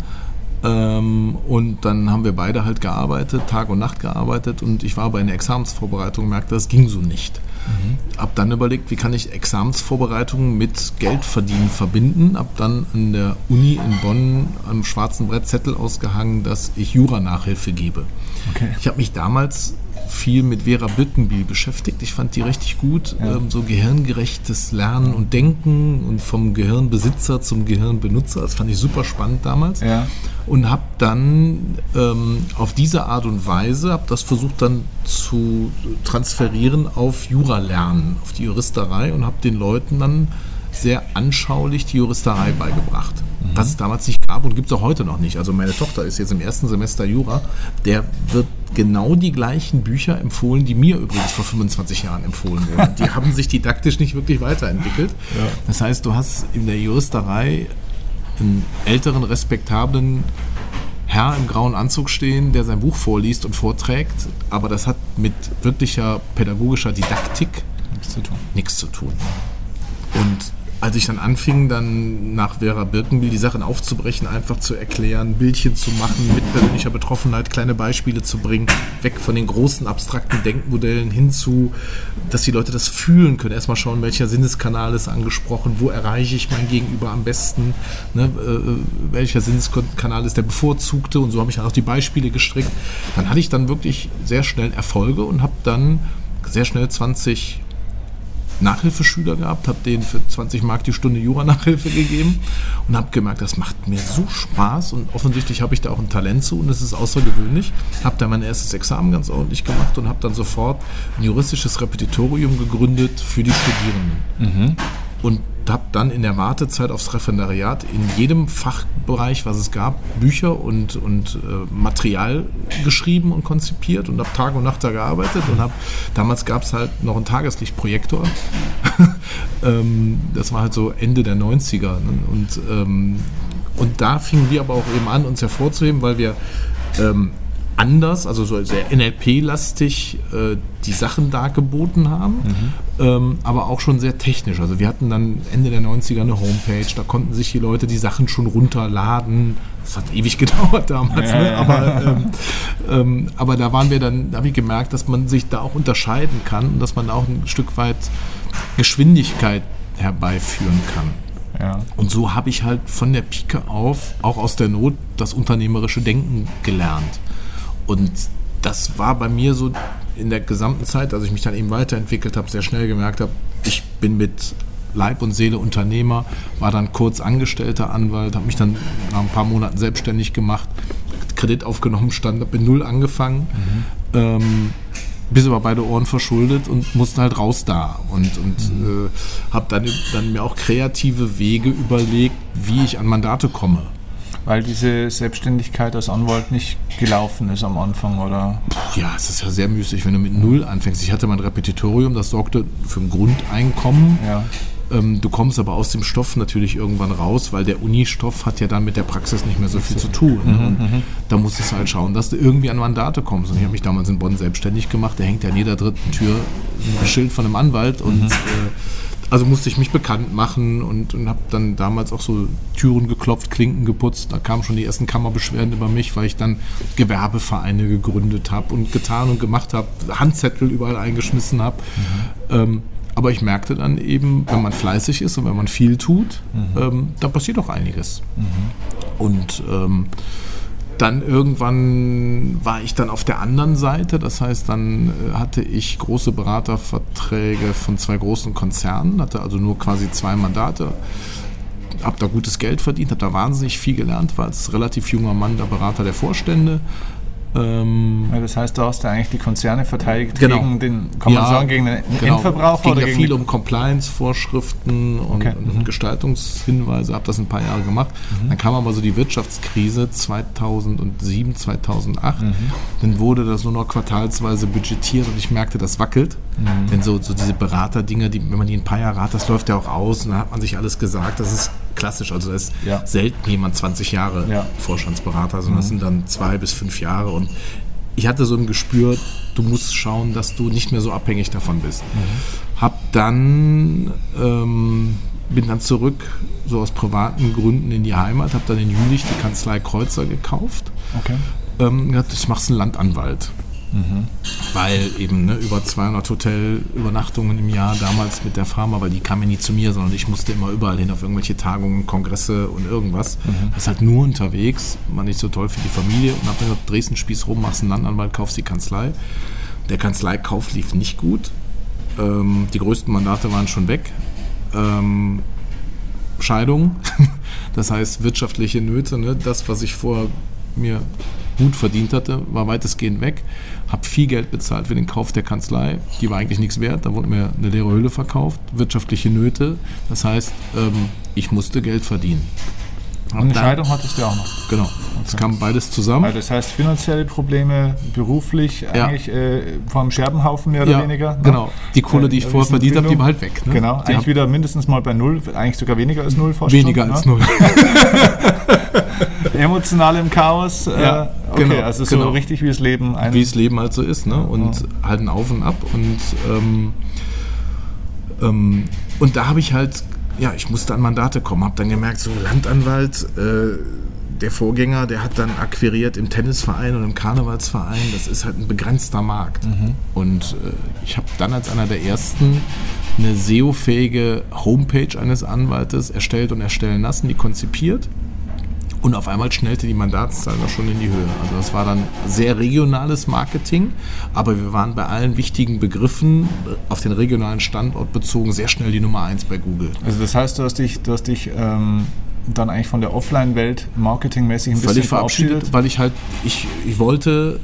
Ähm, und dann haben wir beide halt gearbeitet, Tag und Nacht gearbeitet und ich war bei einer Examensvorbereitung und merkte, das ging so nicht. Mhm. Hab dann überlegt, wie kann ich Examensvorbereitungen mit Geldverdienen verbinden. Hab dann an der Uni in Bonn am schwarzen Brett Zettel ausgehangen, dass ich Jura-Nachhilfe gebe. Okay. Ich habe mich damals viel mit Vera Birkenbiel beschäftigt. Ich fand die richtig gut. Ja. Ähm, so gehirngerechtes Lernen und Denken und vom Gehirnbesitzer zum Gehirnbenutzer. Das fand ich super spannend damals. Ja. Und habe dann ähm, auf diese Art und Weise, habe das versucht dann zu transferieren auf Jura-Lernen, auf die Juristerei und habe den Leuten dann sehr anschaulich die Juristerei beigebracht. Mhm. Was es damals nicht gab und gibt es auch heute noch nicht. Also meine Tochter ist jetzt im ersten Semester Jura. Der wird genau die gleichen Bücher empfohlen, die mir übrigens vor 25 Jahren empfohlen wurden. Die haben sich didaktisch nicht wirklich weiterentwickelt. Ja. Das heißt, du hast in der Juristerei einen älteren, respektablen Herr im grauen Anzug stehen, der sein Buch vorliest und vorträgt, aber das hat mit wirklicher pädagogischer Didaktik nichts zu tun. Nichts zu tun. Und als ich dann anfing, dann nach Vera Birkenbiel die Sachen aufzubrechen, einfach zu erklären, Bildchen zu machen, mit persönlicher Betroffenheit kleine Beispiele zu bringen, weg von den großen abstrakten Denkmodellen hin zu, dass die Leute das fühlen können. Erstmal schauen, welcher Sinneskanal ist angesprochen, wo erreiche ich mein Gegenüber am besten, ne, äh, welcher Sinneskanal ist der bevorzugte und so habe ich dann auch die Beispiele gestrickt. Dann hatte ich dann wirklich sehr schnell Erfolge und habe dann sehr schnell 20 Nachhilfeschüler gehabt, habe denen für 20 Mark die Stunde Jura-Nachhilfe gegeben und habe gemerkt, das macht mir so Spaß und offensichtlich habe ich da auch ein Talent zu und es ist außergewöhnlich. Habe dann mein erstes Examen ganz ordentlich gemacht und habe dann sofort ein juristisches Repetitorium gegründet für die Studierenden. Mhm. Und habe dann in der Wartezeit aufs Referendariat in jedem Fachbereich, was es gab, Bücher und, und äh, Material geschrieben und konzipiert und habe Tag und Nacht da gearbeitet und habe, damals gab es halt noch einen Tageslichtprojektor. ähm, das war halt so Ende der 90er. Ne? Und, ähm, und da fingen wir aber auch eben an, uns hervorzuheben, weil wir ähm, anders, also so sehr NLP-lastig äh, die Sachen dargeboten haben, mhm. ähm, aber auch schon sehr technisch. Also wir hatten dann Ende der 90er eine Homepage, da konnten sich die Leute die Sachen schon runterladen. Das hat ewig gedauert damals, ja. ne? aber, ähm, ähm, aber da waren wir dann, da habe ich gemerkt, dass man sich da auch unterscheiden kann und dass man da auch ein Stück weit Geschwindigkeit herbeiführen kann. Ja. Und so habe ich halt von der Pike auf, auch aus der Not, das unternehmerische Denken gelernt. Und das war bei mir so in der gesamten Zeit, als ich mich dann eben weiterentwickelt habe, sehr schnell gemerkt habe, ich bin mit Leib und Seele Unternehmer, war dann kurz angestellter Anwalt, habe mich dann nach ein paar Monaten selbstständig gemacht, Kredit aufgenommen stand, mit Null angefangen. Mhm. Ähm, bis über beide Ohren verschuldet und musste halt raus da und, und mhm. äh, habe dann, dann mir auch kreative Wege überlegt, wie ich an Mandate komme. Weil diese Selbstständigkeit als Anwalt nicht gelaufen ist am Anfang, oder? Ja, es ist ja sehr müßig, wenn du mit Null anfängst. Ich hatte mein Repetitorium, das sorgte für ein Grundeinkommen. Ja. Ähm, du kommst aber aus dem Stoff natürlich irgendwann raus, weil der Unistoff hat ja dann mit der Praxis nicht mehr so viel zu tun. Ne? Mhm, mhm. da musst du halt schauen, dass du irgendwie an Mandate kommst. Und ich habe mich damals in Bonn selbstständig gemacht. Da hängt ja in jeder dritten Tür ein Schild von einem Anwalt und mhm. äh, also musste ich mich bekannt machen und, und habe dann damals auch so Türen geklopft, Klinken geputzt. Da kamen schon die ersten Kammerbeschwerden über mich, weil ich dann Gewerbevereine gegründet habe und getan und gemacht habe, Handzettel überall eingeschmissen habe. Mhm. Ähm, aber ich merkte dann eben, wenn man fleißig ist und wenn man viel tut, mhm. ähm, dann passiert auch einiges. Mhm. Und ähm, dann irgendwann war ich dann auf der anderen Seite. Das heißt, dann äh, hatte ich große Beraterverträge von zwei großen Konzernen, hatte also nur quasi zwei Mandate. Habe da gutes Geld verdient, habe da wahnsinnig viel gelernt, war als relativ junger Mann der Berater der Vorstände ähm, ja, das heißt, du hast ja eigentlich die Konzerne verteidigt genau. gegen den, kann man sagen, gegen den genau. Endverbraucher? Es ging oder ja gegen viel um Compliance-Vorschriften und, okay. und, mhm. Gestaltungshinweise, habe das ein paar Jahre gemacht. Mhm. Dann kam aber so die Wirtschaftskrise 2007, 2008. Mhm. Dann wurde das nur noch quartalsweise budgetiert und ich merkte, das wackelt. Mhm. Denn so, so diese Beraterdinger, die, wenn man die ein paar Jahre hat, das läuft ja auch aus und da hat man sich alles gesagt. Das ist klassisch. Also da ist ja. selten jemand 20 Jahre ja. Vorstandsberater, sondern das mhm. sind dann zwei bis fünf Jahre. Und ich hatte so ein Gespür, du musst schauen, dass du nicht mehr so abhängig davon bist. Mhm. Hab dann, ähm, bin dann zurück, so aus privaten Gründen in die Heimat, habe dann in Jülich die Kanzlei Kreuzer gekauft. Okay. Ähm, gesagt, ich mach's einen Landanwalt. Mhm. Weil eben ne, über 200 Hotelübernachtungen im Jahr damals mit der Pharma, weil die kam ja nie zu mir, sondern ich musste immer überall hin auf irgendwelche Tagungen, Kongresse und irgendwas. Mhm. Das ist halt nur unterwegs, war nicht so toll für die Familie und hab dann gesagt, Dresden spieß rum, machst einen Landanwalt, kaufst die Kanzlei. Der Kanzleikauf lief nicht gut. Ähm, die größten Mandate waren schon weg. Ähm, Scheidung, das heißt wirtschaftliche Nöte, ne? das, was ich vor mir gut verdient hatte, war weitestgehend weg. Habe viel Geld bezahlt für den Kauf der Kanzlei. Die war eigentlich nichts wert. Da wurde mir eine leere Hülle verkauft. Wirtschaftliche Nöte. Das heißt, ähm, ich musste Geld verdienen. Und eine Scheidung hattest du auch noch. Genau. Es kam beides zusammen. Also das heißt finanzielle Probleme, beruflich, ja. eigentlich äh, vom Scherbenhaufen mehr oder ja, weniger. Ne? Genau. Die Kohle, die ich äh, vorher verdient habe, die war halt weg. Ne? Genau. Die eigentlich wieder mindestens mal bei null, eigentlich sogar weniger als null fast Weniger schon, als ne? null. Emotional im Chaos. Äh, ja, okay, genau, also so genau. richtig wie das Leben. Wie das Leben halt so ist, ne? Und ja. halt ein Auf und Ab. Und, ähm, ähm, und da habe ich halt, ja, ich musste an Mandate kommen, habe dann gemerkt, so Landanwalt, äh, der Vorgänger, der hat dann akquiriert im Tennisverein und im Karnevalsverein. Das ist halt ein begrenzter Markt. Mhm. Und äh, ich habe dann als einer der ersten eine SEO-fähige Homepage eines Anwaltes erstellt und erstellen lassen, die konzipiert und auf einmal schnellte die Mandatszahl noch schon in die Höhe. Also das war dann sehr regionales Marketing, aber wir waren bei allen wichtigen Begriffen auf den regionalen Standort bezogen sehr schnell die Nummer eins bei Google. Also das heißt, du hast dich, du hast dich ähm, dann eigentlich von der Offline-Welt marketingmäßig ein bisschen Völlig verabschiedet, weil ich halt, ich, ich wollte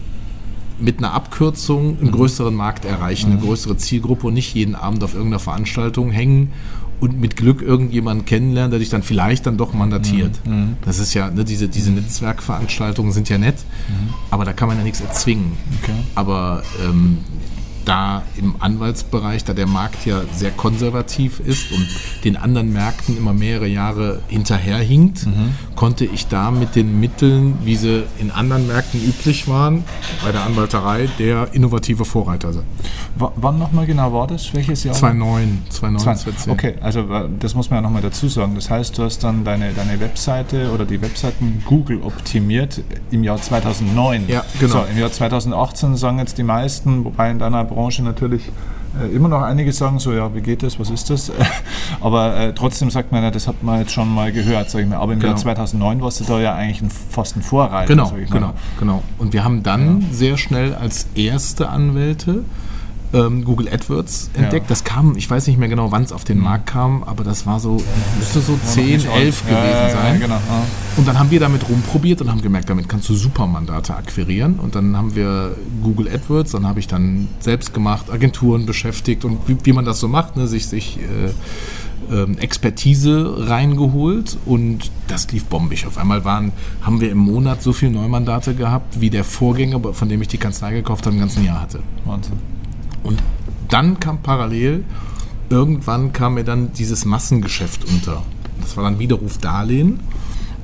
mit einer Abkürzung einen mhm. größeren Markt erreichen, eine mhm. größere Zielgruppe und nicht jeden Abend auf irgendeiner Veranstaltung hängen und mit Glück irgendjemanden kennenlernen, der dich dann vielleicht dann doch mandatiert. Mhm. mhm. Das ist ja, ne, diese, diese Netzwerkveranstaltungen sind ja nett, mhm. aber da kann man ja nichts erzwingen. Okay. Aber ähm, da im Anwaltsbereich, da der Markt ja sehr konservativ ist und den anderen Märkten immer mehrere Jahre hinterherhinkt, mhm. konnte ich da mit den Mitteln, wie sie in anderen Märkten üblich waren, bei der Anwalterei, der innovative Vorreiter sein. W wann nochmal genau war das? Welches Jahr? 2009, 2009 2010. Okay, also das muss man ja nochmal dazu sagen. Das heißt, du hast dann deine, deine Webseite oder die Webseiten Google optimiert im Jahr 2009. Ja, genau. So, Im Jahr 2018 sagen jetzt die meisten, wobei in deiner Branche natürlich äh, immer noch einige sagen so, ja, wie geht das, was ist das? Aber äh, trotzdem sagt man ja, das hat man jetzt schon mal gehört, sag ich mal. Aber im genau. Jahr 2009 warst du da ja eigentlich ein, fast ein Vorreiter. Genau, genau, genau. Und wir haben dann ja. sehr schnell als erste Anwälte ähm, Google AdWords entdeckt. Ja. Das kam, ich weiß nicht mehr genau, wann es auf den Markt kam, aber das war so, müsste so 10, 11 gewesen ja, sein. Genau. Und dann haben wir damit rumprobiert und haben gemerkt, damit kannst du super Mandate akquirieren. Und dann haben wir Google AdWords, dann habe ich dann selbst gemacht, Agenturen beschäftigt und wie, wie man das so macht, ne, sich, sich äh, ähm, Expertise reingeholt und das lief bombig. Auf einmal waren, haben wir im Monat so viele Neumandate gehabt, wie der Vorgänger, von dem ich die Kanzlei gekauft habe, im ganzen Jahr hatte. Wahnsinn. Und dann kam parallel, irgendwann kam mir dann dieses Massengeschäft unter. Das war dann Widerrufdarlehen.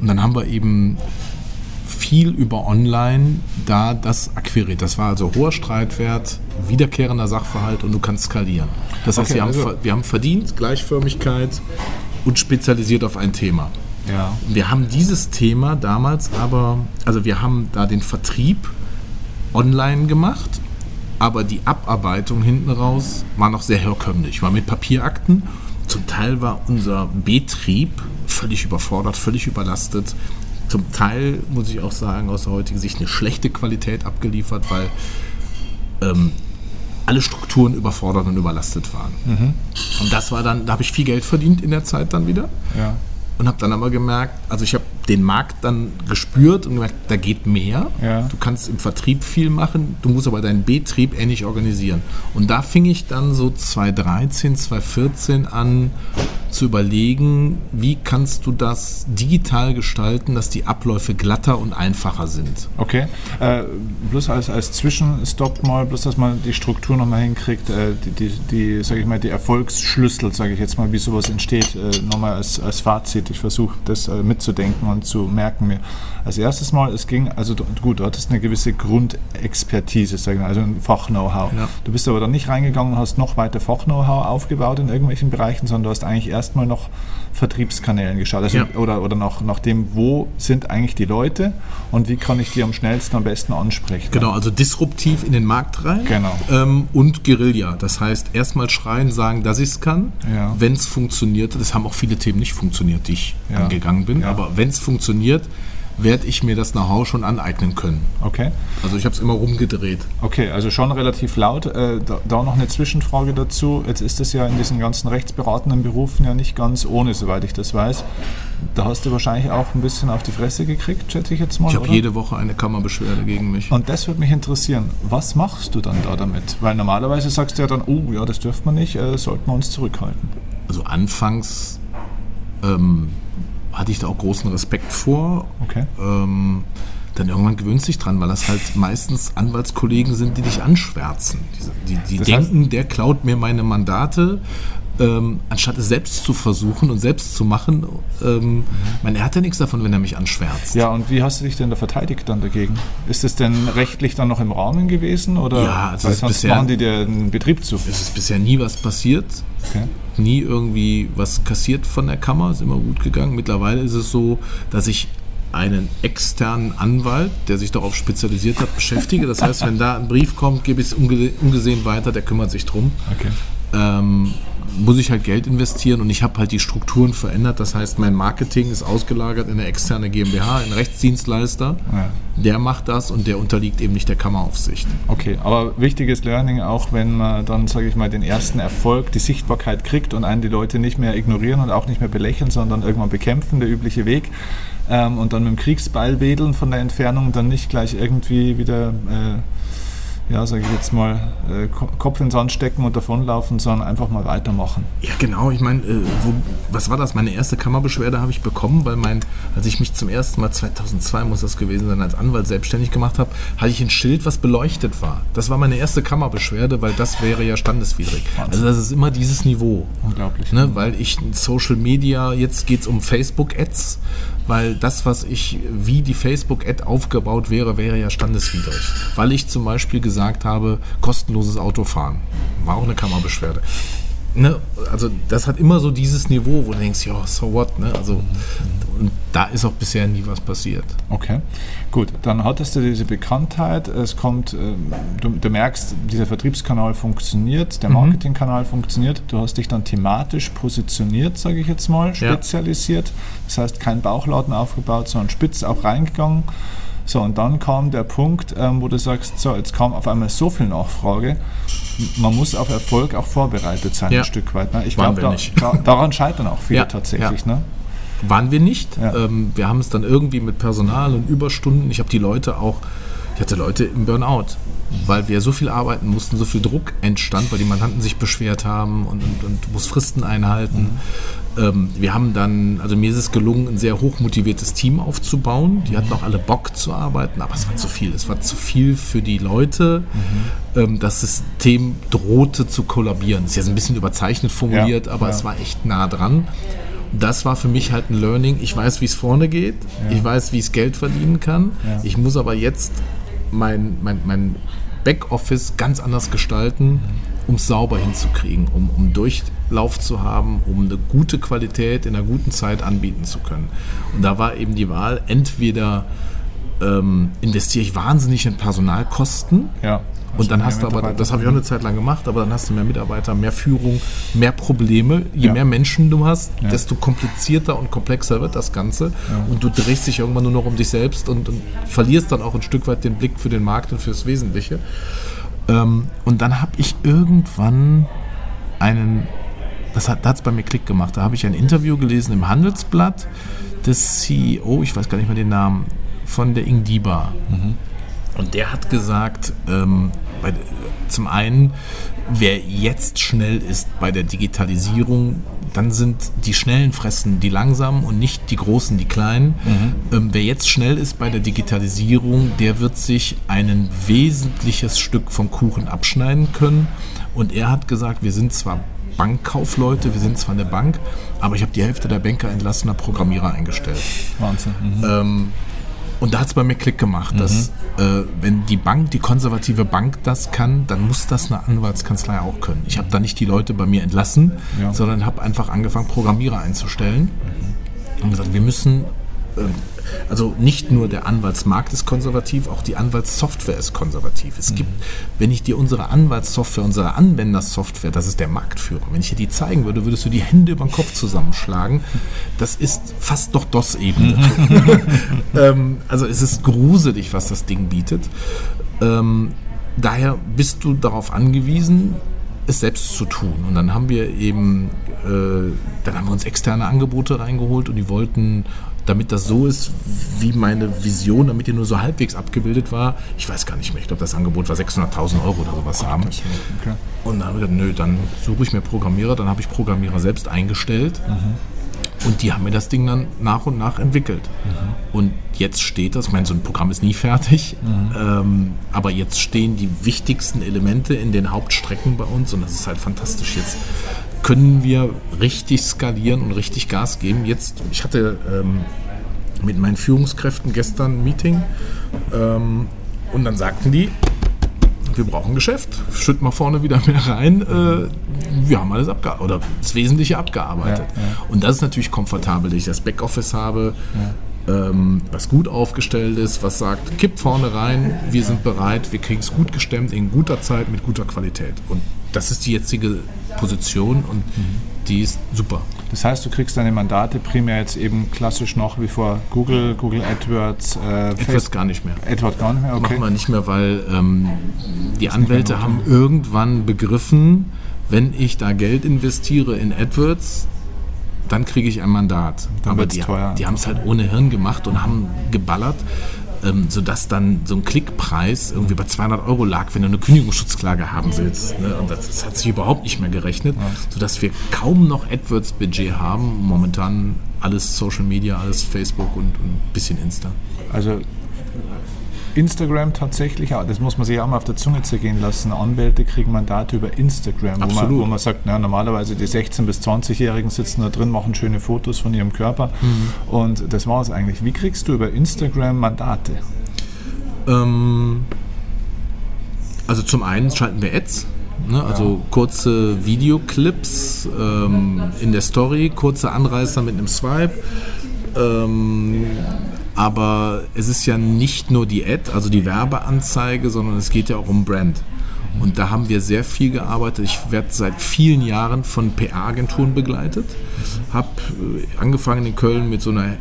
Und dann haben wir eben viel über Online da das akquiriert. Das war also hoher Streitwert, wiederkehrender Sachverhalt und du kannst skalieren. Das heißt, Okay, wir, haben, also- wir haben verdient, Gleichförmigkeit und spezialisiert auf ein Thema. Ja. Wir haben dieses Thema damals aber, also wir haben da den Vertrieb online gemacht, aber die Abarbeitung hinten raus war noch sehr herkömmlich. War mit Papierakten. Zum Teil war unser Betrieb völlig überfordert, völlig überlastet. Zum Teil, muss ich auch sagen, aus der heutigen Sicht eine schlechte Qualität abgeliefert, weil ähm, alle Strukturen überfordert und überlastet waren. Und das war dann, da habe ich viel Geld verdient in der Zeit dann wieder Ja. Und habe dann aber gemerkt, also ich habe den Markt dann gespürt und gemerkt, da geht mehr. Ja. Du kannst im Vertrieb viel machen, du musst aber deinen Betrieb ähnlich organisieren. Und da fing ich dann so 2013, 2014 an zu überlegen, wie kannst du das digital gestalten, dass die Abläufe glatter und einfacher sind. Okay. Äh, bloß als, als Zwischenstopp mal, bloß dass man die Struktur nochmal hinkriegt, äh, die, die, die sage ich mal, die Erfolgsschlüssel, sage ich jetzt mal, wie sowas entsteht, äh, nochmal als, als Fazit. Ich versuche das äh, mitzudenken und zu merken mir. Als erstes Mal, es ging, also gut, du hattest eine gewisse Grundexpertise, sage ich mal, also ein Fach-Know-how. Ja. Du bist aber dann nicht reingegangen und hast noch weiter Fach-Know-how aufgebaut in irgendwelchen Bereichen, sondern du hast eigentlich erstmal noch Vertriebskanälen geschaut. Also, Ja. Oder, oder nach, nach dem, wo sind eigentlich die Leute und wie kann ich die am schnellsten, am besten ansprechen. Genau, also disruptiv in den Markt rein. Genau. Ähm, und Guerilla. Das heißt, erstmal schreien, sagen, dass ich es kann. Ja. Wenn es funktioniert, das haben auch viele Themen nicht funktioniert, die ich Ja. angegangen bin. Aber wenn es funktioniert, werde ich mir das Know-how schon aneignen können. Okay. Also ich habe es immer rumgedreht. Okay, also schon relativ laut. Äh, da, da noch eine Zwischenfrage dazu. Jetzt ist es ja in diesen ganzen rechtsberatenden Berufen ja nicht ganz ohne, soweit ich das weiß. Da hast du wahrscheinlich auch ein bisschen auf die Fresse gekriegt, schätze ich jetzt mal. Ich habe jede Woche eine Kammerbeschwerde gegen mich. Und das würde mich interessieren. Was machst du dann da damit? Weil normalerweise sagst du ja dann, oh ja, das dürfen wir nicht, äh, sollten wir uns zurückhalten. Also anfangs ähm, hatte ich da auch großen Respekt vor. Okay. ähm, dann irgendwann gewöhnst du dich dran, weil das halt meistens Anwaltskollegen sind, die dich anschwärzen. Die, die, die Das heißt- denken, der klaut mir meine Mandate, ähm, anstatt es selbst zu versuchen und selbst zu machen. Ähm, man, er hat ja nichts davon, wenn er mich anschwärzt. Ja, und wie hast du dich denn da verteidigt dann dagegen? Ist es denn rechtlich dann noch im Rahmen gewesen? Oder Ja, also weil sonst bisher- machen die dir den Betrieb zu. Es ist bisher nie was passiert, Okay. nie irgendwie was kassiert von der Kammer, ist immer gut gegangen. Mittlerweile ist es so, dass ich einen externen Anwalt, der sich darauf spezialisiert hat, beschäftige. Das heißt, wenn da ein Brief kommt, gebe ich es unge ungesehen weiter, der kümmert sich drum. Okay. ähm, muss ich halt Geld investieren und ich habe halt die Strukturen verändert. Das heißt, mein Marketing ist ausgelagert in eine externe GmbH, ein Rechtsdienstleister. Ja. Der macht das und der unterliegt eben nicht der Kammeraufsicht. Okay, aber wichtiges Learning auch, wenn man dann, sage ich mal, den ersten Erfolg, die Sichtbarkeit kriegt und einen die Leute nicht mehr ignorieren und auch nicht mehr belächeln, sondern irgendwann bekämpfen, der übliche Weg. Ähm, und dann mit dem Kriegsbeil wedeln von der Entfernung, dann nicht gleich irgendwie wieder, äh, ja, sage ich jetzt mal, äh, Ko- Kopf ins Sand stecken und davonlaufen, sondern einfach mal weitermachen. Ja, genau. Ich meine, äh, was war das? Meine erste Kammerbeschwerde habe ich bekommen, weil mein, als ich mich zum ersten Mal 2002 muss das gewesen sein, als Anwalt selbstständig gemacht habe, hatte ich ein Schild, was beleuchtet war. Das war meine erste Kammerbeschwerde, weil das wäre ja standeswidrig. Also das ist immer dieses Niveau. Unglaublich. Ne, weil ich Social Media, jetzt geht es um Facebook-Ads, weil das, was ich, wie die Facebook-Ad aufgebaut wäre, wäre ja standeswidrig. Weil ich zum Beispiel gesagt habe, kostenloses Autofahren. War auch eine Kammerbeschwerde. Ne, also das hat immer so dieses Niveau, wo du denkst, ja, so what, ne? Also und da ist auch bisher nie was passiert. Okay, gut. Dann hattest du diese Bekanntheit. Es kommt, ähm, du, du merkst, dieser Vertriebskanal funktioniert, der Marketingkanal funktioniert. Du hast dich dann thematisch positioniert, sage ich jetzt mal, Ja. spezialisiert. Das heißt, kein Bauchladen aufgebaut, sondern spitz auch reingegangen. So, und dann kam der Punkt, ähm, wo du sagst, so, jetzt kam auf einmal so viel Nachfrage, man muss auf Erfolg auch vorbereitet sein, Ja. ein Stück weit. Ne? Ich glaube, da, nicht. da, daran scheitern auch viele Ja, tatsächlich. ja. Ne? Waren wir nicht. Ähm, wir haben es dann irgendwie mit Personal und Überstunden. Ich habe die Leute auch, ich hatte Leute im Burnout, weil wir so viel arbeiten mussten, so viel Druck entstand, weil die Mandanten sich beschwert haben und, und, und du musst Fristen einhalten. Ähm, wir haben dann, also mir ist es gelungen, ein sehr hochmotiviertes Team aufzubauen. Die hatten auch alle Bock zu arbeiten, aber es war zu viel. Es war zu viel für die Leute. Ähm, das System drohte zu kollabieren. Ist jetzt ein bisschen überzeichnet formuliert, Ja, aber ja. es war echt nah dran das war für mich halt ein Learning. Ich weiß, wie es vorne geht. Ich weiß, wie ich Geld verdienen kann. Ja. Ich muss aber jetzt mein, mein, mein Backoffice ganz anders gestalten, um es sauber hinzukriegen, um, um Durchlauf zu haben, um eine gute Qualität in einer guten Zeit anbieten zu können. Und da war eben die Wahl, entweder ähm, investiere ich wahnsinnig in Personalkosten, Ja. Und dann hast du aber, das habe ich auch eine Zeit lang gemacht, aber dann hast du mehr Mitarbeiter, mehr Führung, mehr Probleme. Je Ja. mehr Menschen du hast, Ja. desto komplizierter und komplexer wird das Ganze. Und du drehst dich irgendwann nur noch um dich selbst und, und verlierst dann auch ein Stück weit den Blick für den Markt und fürs Wesentliche. Ähm, und dann habe ich irgendwann einen, das hat es bei mir Klick gemacht, da habe ich ein Interview gelesen im Handelsblatt des CEO, ich weiß gar nicht mehr den Namen, von der Ingdiba. Und der hat gesagt, ähm, bei, zum einen, wer jetzt schnell ist bei der Digitalisierung, dann sind die Schnellen fressen die Langsamen und nicht die Großen die Kleinen. Ähm, wer jetzt schnell ist bei der Digitalisierung, der wird sich ein wesentliches Stück vom Kuchen abschneiden können. Und er hat gesagt, wir sind zwar Bankkaufleute, wir sind zwar eine Bank, aber ich habe die Hälfte der Banker entlassener Programmierer eingestellt. Wahnsinn. Mhm. Ähm, und da hat es bei mir Klick gemacht, dass äh, wenn die Bank, die konservative Bank das kann, dann muss das eine Anwaltskanzlei auch können. Ich habe da nicht die Leute bei mir entlassen, Ja. sondern habe einfach angefangen, Programmierer einzustellen und gesagt, wir müssen, also nicht nur der Anwaltsmarkt ist konservativ, auch die Anwaltssoftware ist konservativ. Es gibt, wenn ich dir unsere Anwaltssoftware, unsere Anwendersoftware, das ist der Marktführer, wenn ich dir die zeigen würde, würdest du die Hände über den Kopf zusammenschlagen. Das ist fast doch DOS-Ebene. ähm, also es ist gruselig, was das Ding bietet. Ähm, daher bist du darauf angewiesen, es selbst zu tun. Und dann haben wir eben, äh, dann haben wir uns externe Angebote reingeholt und die wollten, damit das so ist, wie meine Vision, damit die nur so halbwegs abgebildet war, ich weiß gar nicht mehr, ich glaube, das Angebot war 600.000 Euro oder sowas haben. Okay. Und dann habe ich gesagt, nö, dann suche ich mir Programmierer, dann habe ich Programmierer selbst eingestellt. Und die haben mir das Ding dann nach und nach entwickelt. Und jetzt steht das, ich meine, so ein Programm ist nie fertig, ähm, aber jetzt stehen die wichtigsten Elemente in den Hauptstrecken bei uns und das ist halt fantastisch. Jetzt können wir richtig skalieren und richtig Gas geben. Jetzt, ich hatte ähm, mit meinen Führungskräften gestern ein Meeting ähm, und dann sagten die, wir brauchen Geschäft, schütt mal vorne wieder mehr rein. Äh, wir haben alles abgearbeitet oder das Wesentliche abgearbeitet. Ja, ja. Und das ist natürlich komfortabel, dass ich das Backoffice habe, ähm, was gut aufgestellt ist, was sagt, kipp vorne rein, wir sind bereit, wir kriegen es gut gestemmt, in guter Zeit, mit guter Qualität. Und das ist die jetzige Position und die ist super. Das heißt, du kriegst deine Mandate primär jetzt eben klassisch noch wie vor Google, Google AdWords, äh, Facebook. gar nicht mehr. AdWords gar nicht mehr, okay. Machen wir nicht mehr, weil ähm, die Anwälte haben irgendwann begriffen, wenn ich da Geld investiere in AdWords, dann kriege ich ein Mandat. Dann Aber die, die haben es halt ohne Hirn gemacht und haben geballert, ähm, sodass dann so ein Klickpreis irgendwie bei 200 Euro lag, wenn du eine Kündigungsschutzklage haben willst. Ne? Und das, das hat sich überhaupt nicht mehr gerechnet, sodass wir kaum noch AdWords-Budget haben. Momentan alles Social Media, alles Facebook und, und ein bisschen Insta. Also Instagram tatsächlich, auch, das muss man sich auch mal auf der Zunge zergehen lassen. Anwälte kriegen Mandate über Instagram, wo man, wo man sagt, na, normalerweise die 16- bis 20-Jährigen sitzen da drin, machen schöne Fotos von ihrem Körper und das war es eigentlich. Wie kriegst du über Instagram Mandate? Ähm, also zum einen schalten wir Ads, ne? also kurze Videoclips ähm, in der Story, kurze Anreißer mit einem Swipe. Ähm, aber es ist ja nicht nur die Ad, also die Werbeanzeige, sondern es geht ja auch um Brand. Und da haben wir sehr viel gearbeitet. Ich werde seit vielen Jahren von PR-Agenturen begleitet. Habe äh, angefangen in Köln mit so einer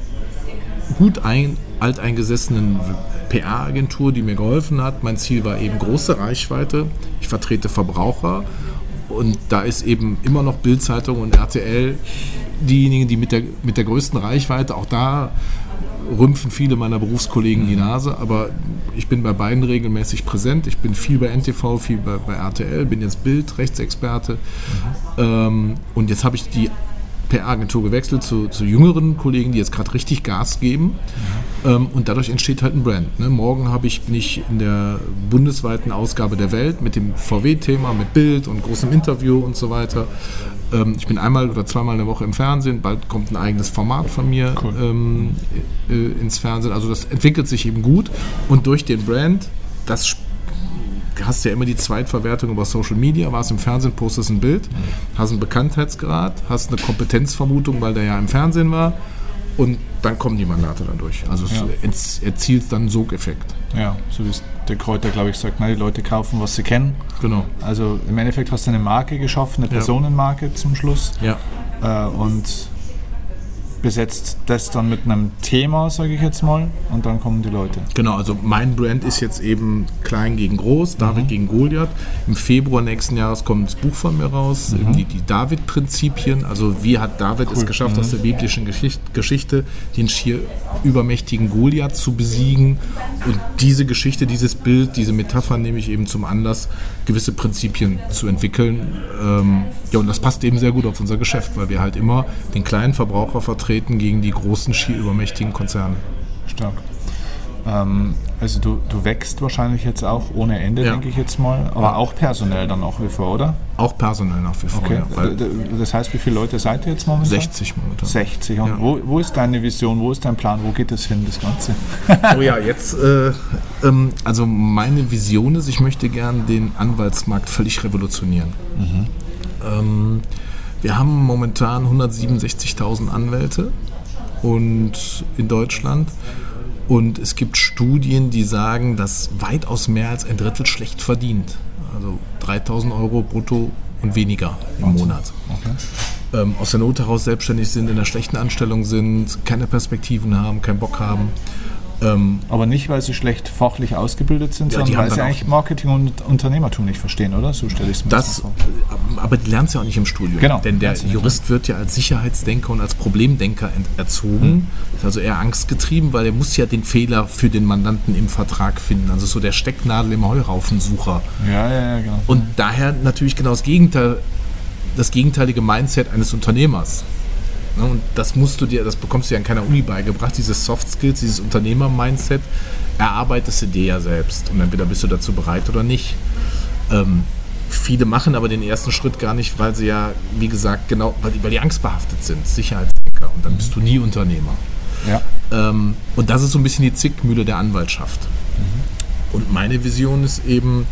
gut ein, alteingesessenen PR-Agentur, die mir geholfen hat. Mein Ziel war eben große Reichweite. Ich vertrete Verbraucher und da ist eben immer noch Bildzeitung und RTL diejenigen, die mit der, mit der größten Reichweite, auch da rümpfen viele meiner Berufskollegen die Nase, aber ich bin bei beiden regelmäßig präsent. Ich bin viel bei NTV, viel bei, bei RTL, bin jetzt Bild, Rechtsexperte. Mhm. Ähm, und jetzt habe ich die PR-Agentur gewechselt zu, zu, jüngeren Kollegen, die jetzt gerade richtig Gas geben. Ähm, und dadurch entsteht halt ein Brand. Ne? Morgen habe ich, bin ich in der bundesweiten Ausgabe der Welt mit dem VW-Thema, mit Bild und großem Interview und so weiter. Ähm, ich bin einmal oder zweimal in der Woche im Fernsehen. Bald kommt ein eigenes Format von mir cool. ähm, äh, ins Fernsehen. Also das entwickelt sich eben gut. Und durch den Brand, das hast ja immer die Zweitverwertung über Social Media, warst im Fernsehen, postest ein Bild, hast einen Bekanntheitsgrad, hast eine Kompetenzvermutung, weil der ja im Fernsehen war und dann kommen die Mandate dann durch. Also ja. es erzielt dann einen Sogeffekt. Ja, so wie es der Kräuter, glaube ich, sagt, na, die Leute kaufen, was sie kennen. Genau. Also im Endeffekt hast du eine Marke geschaffen, eine Personenmarke zum Schluss. Ja. Äh, und besetzt das dann mit einem Thema, sage ich jetzt mal, und dann kommen die Leute. Genau, also mein Brand ist jetzt eben klein gegen groß, David mhm. gegen Goliath. Im Februar nächsten Jahres kommt das Buch von mir raus, mhm. die, die David-Prinzipien. Also wie hat David cool. es geschafft, mhm. aus der biblischen Geschichte, Geschichte den schier übermächtigen Goliath zu besiegen. Und diese Geschichte, dieses Bild, diese Metapher nehme ich eben zum Anlass, gewisse Prinzipien zu entwickeln. Ähm, ja, und das passt eben sehr gut auf unser Geschäft, weil wir halt immer den kleinen Verbraucher vertreten antreten gegen die großen, schier übermächtigen Konzerne. Stark. Ähm, also du, du wächst wahrscheinlich jetzt auch ohne Ende, ja. denke ich jetzt mal, aber ja. auch personell dann nach wie vor, oder? Auch personell nach wie vor, okay. ja, Das heißt, wie viele Leute seid ihr jetzt momentan? 60 momentan. 60. Und wo, wo ist deine Vision, wo ist dein Plan, wo geht es hin, das Ganze? oh ja, jetzt, äh, ähm, also meine Vision ist, ich möchte gern den Anwaltsmarkt völlig revolutionieren. Mhm. Ähm, wir haben momentan 167.000 Anwälte und in Deutschland. Und es gibt Studien, die sagen, dass weitaus mehr als ein Drittel schlecht verdient. Also 3000 Euro brutto und weniger im Monat. Okay. Ähm, aus der Not heraus selbstständig sind, in einer schlechten Anstellung sind, keine Perspektiven haben, keinen Bock haben. Ähm, aber nicht, weil sie schlecht fachlich ausgebildet sind, ja, sondern weil sie eigentlich Marketing und Unternehmertum nicht verstehen, oder? So stelle ich es mir das, vor. Aber die lernen es ja auch nicht im Studium. Genau. Denn der Jurist wird ja als Sicherheitsdenker und als Problemdenker erzogen. Mhm. Ist also eher angstgetrieben, weil er muss ja den Fehler für den Mandanten im Vertrag finden. Also so der Stecknadel im Heuraufen-Sucher. Ja, ja, ja, genau. Und daher natürlich genau das Gegenteil, das gegenteilige Mindset eines Unternehmers. Ne, und das musst du dir, das bekommst du ja in keiner Uni beigebracht, diese Soft Skills, dieses Unternehmer-Mindset, erarbeitest du dir ja selbst. Und entweder bist du dazu bereit oder nicht. Ähm, viele machen aber den ersten Schritt gar nicht, weil sie ja, wie gesagt, genau, weil die, weil die angstbehaftet sind, Sicherheitsdenker. Und dann bist du nie Unternehmer. Ja. Ähm, und das ist so ein bisschen die Zickmühle der Anwaltschaft. Mhm. Und meine Vision ist eben,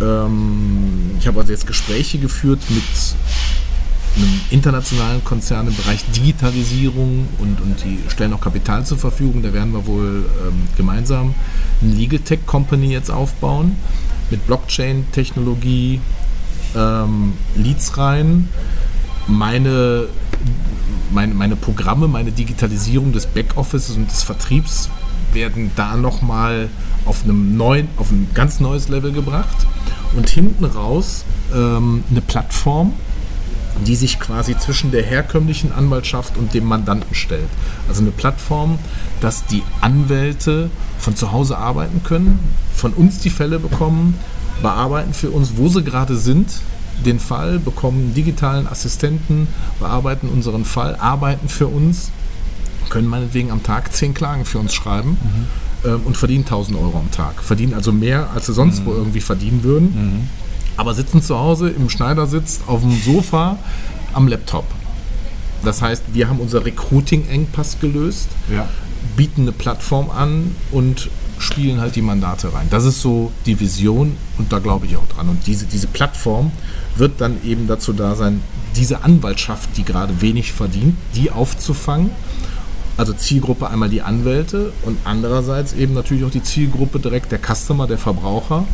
ähm, ich habe also jetzt Gespräche geführt mit einem internationalen Konzern im Bereich Digitalisierung und, und die stellen auch Kapital zur Verfügung. Da werden wir wohl ähm, gemeinsam eine Legal Tech Company jetzt aufbauen mit Blockchain-Technologie, ähm, Leads rein. Meine, meine, meine Programme, meine Digitalisierung des Backoffices und des Vertriebs werden da nochmal auf auf ein ganz neues Level gebracht. Und hinten raus ähm, eine Plattform, die sich quasi zwischen der herkömmlichen Anwaltschaft und dem Mandanten stellt. Also eine Plattform, dass die Anwälte von zu Hause arbeiten können, von uns die Fälle bekommen, bearbeiten für uns, wo sie gerade sind, den Fall, bekommen digitalen Assistenten, bearbeiten unseren Fall, arbeiten für uns, können meinetwegen am Tag zehn Klagen für uns schreiben. Mhm und verdienen 1000 Euro am Tag. Verdienen also mehr, als sie sonst mhm. wo irgendwie verdienen würden. Mhm aber sitzen zu Hause im Schneidersitz auf dem Sofa am Laptop. Das heißt, wir haben unser Recruiting-Engpass gelöst, ja. bieten eine Plattform an und spielen halt die Mandate rein. Das ist so die Vision und da glaube ich auch dran. Und diese, diese Plattform wird dann eben dazu da sein, diese Anwaltschaft, die gerade wenig verdient, die aufzufangen. Also Zielgruppe einmal die Anwälte und andererseits eben natürlich auch die Zielgruppe direkt der Customer, der Verbraucher,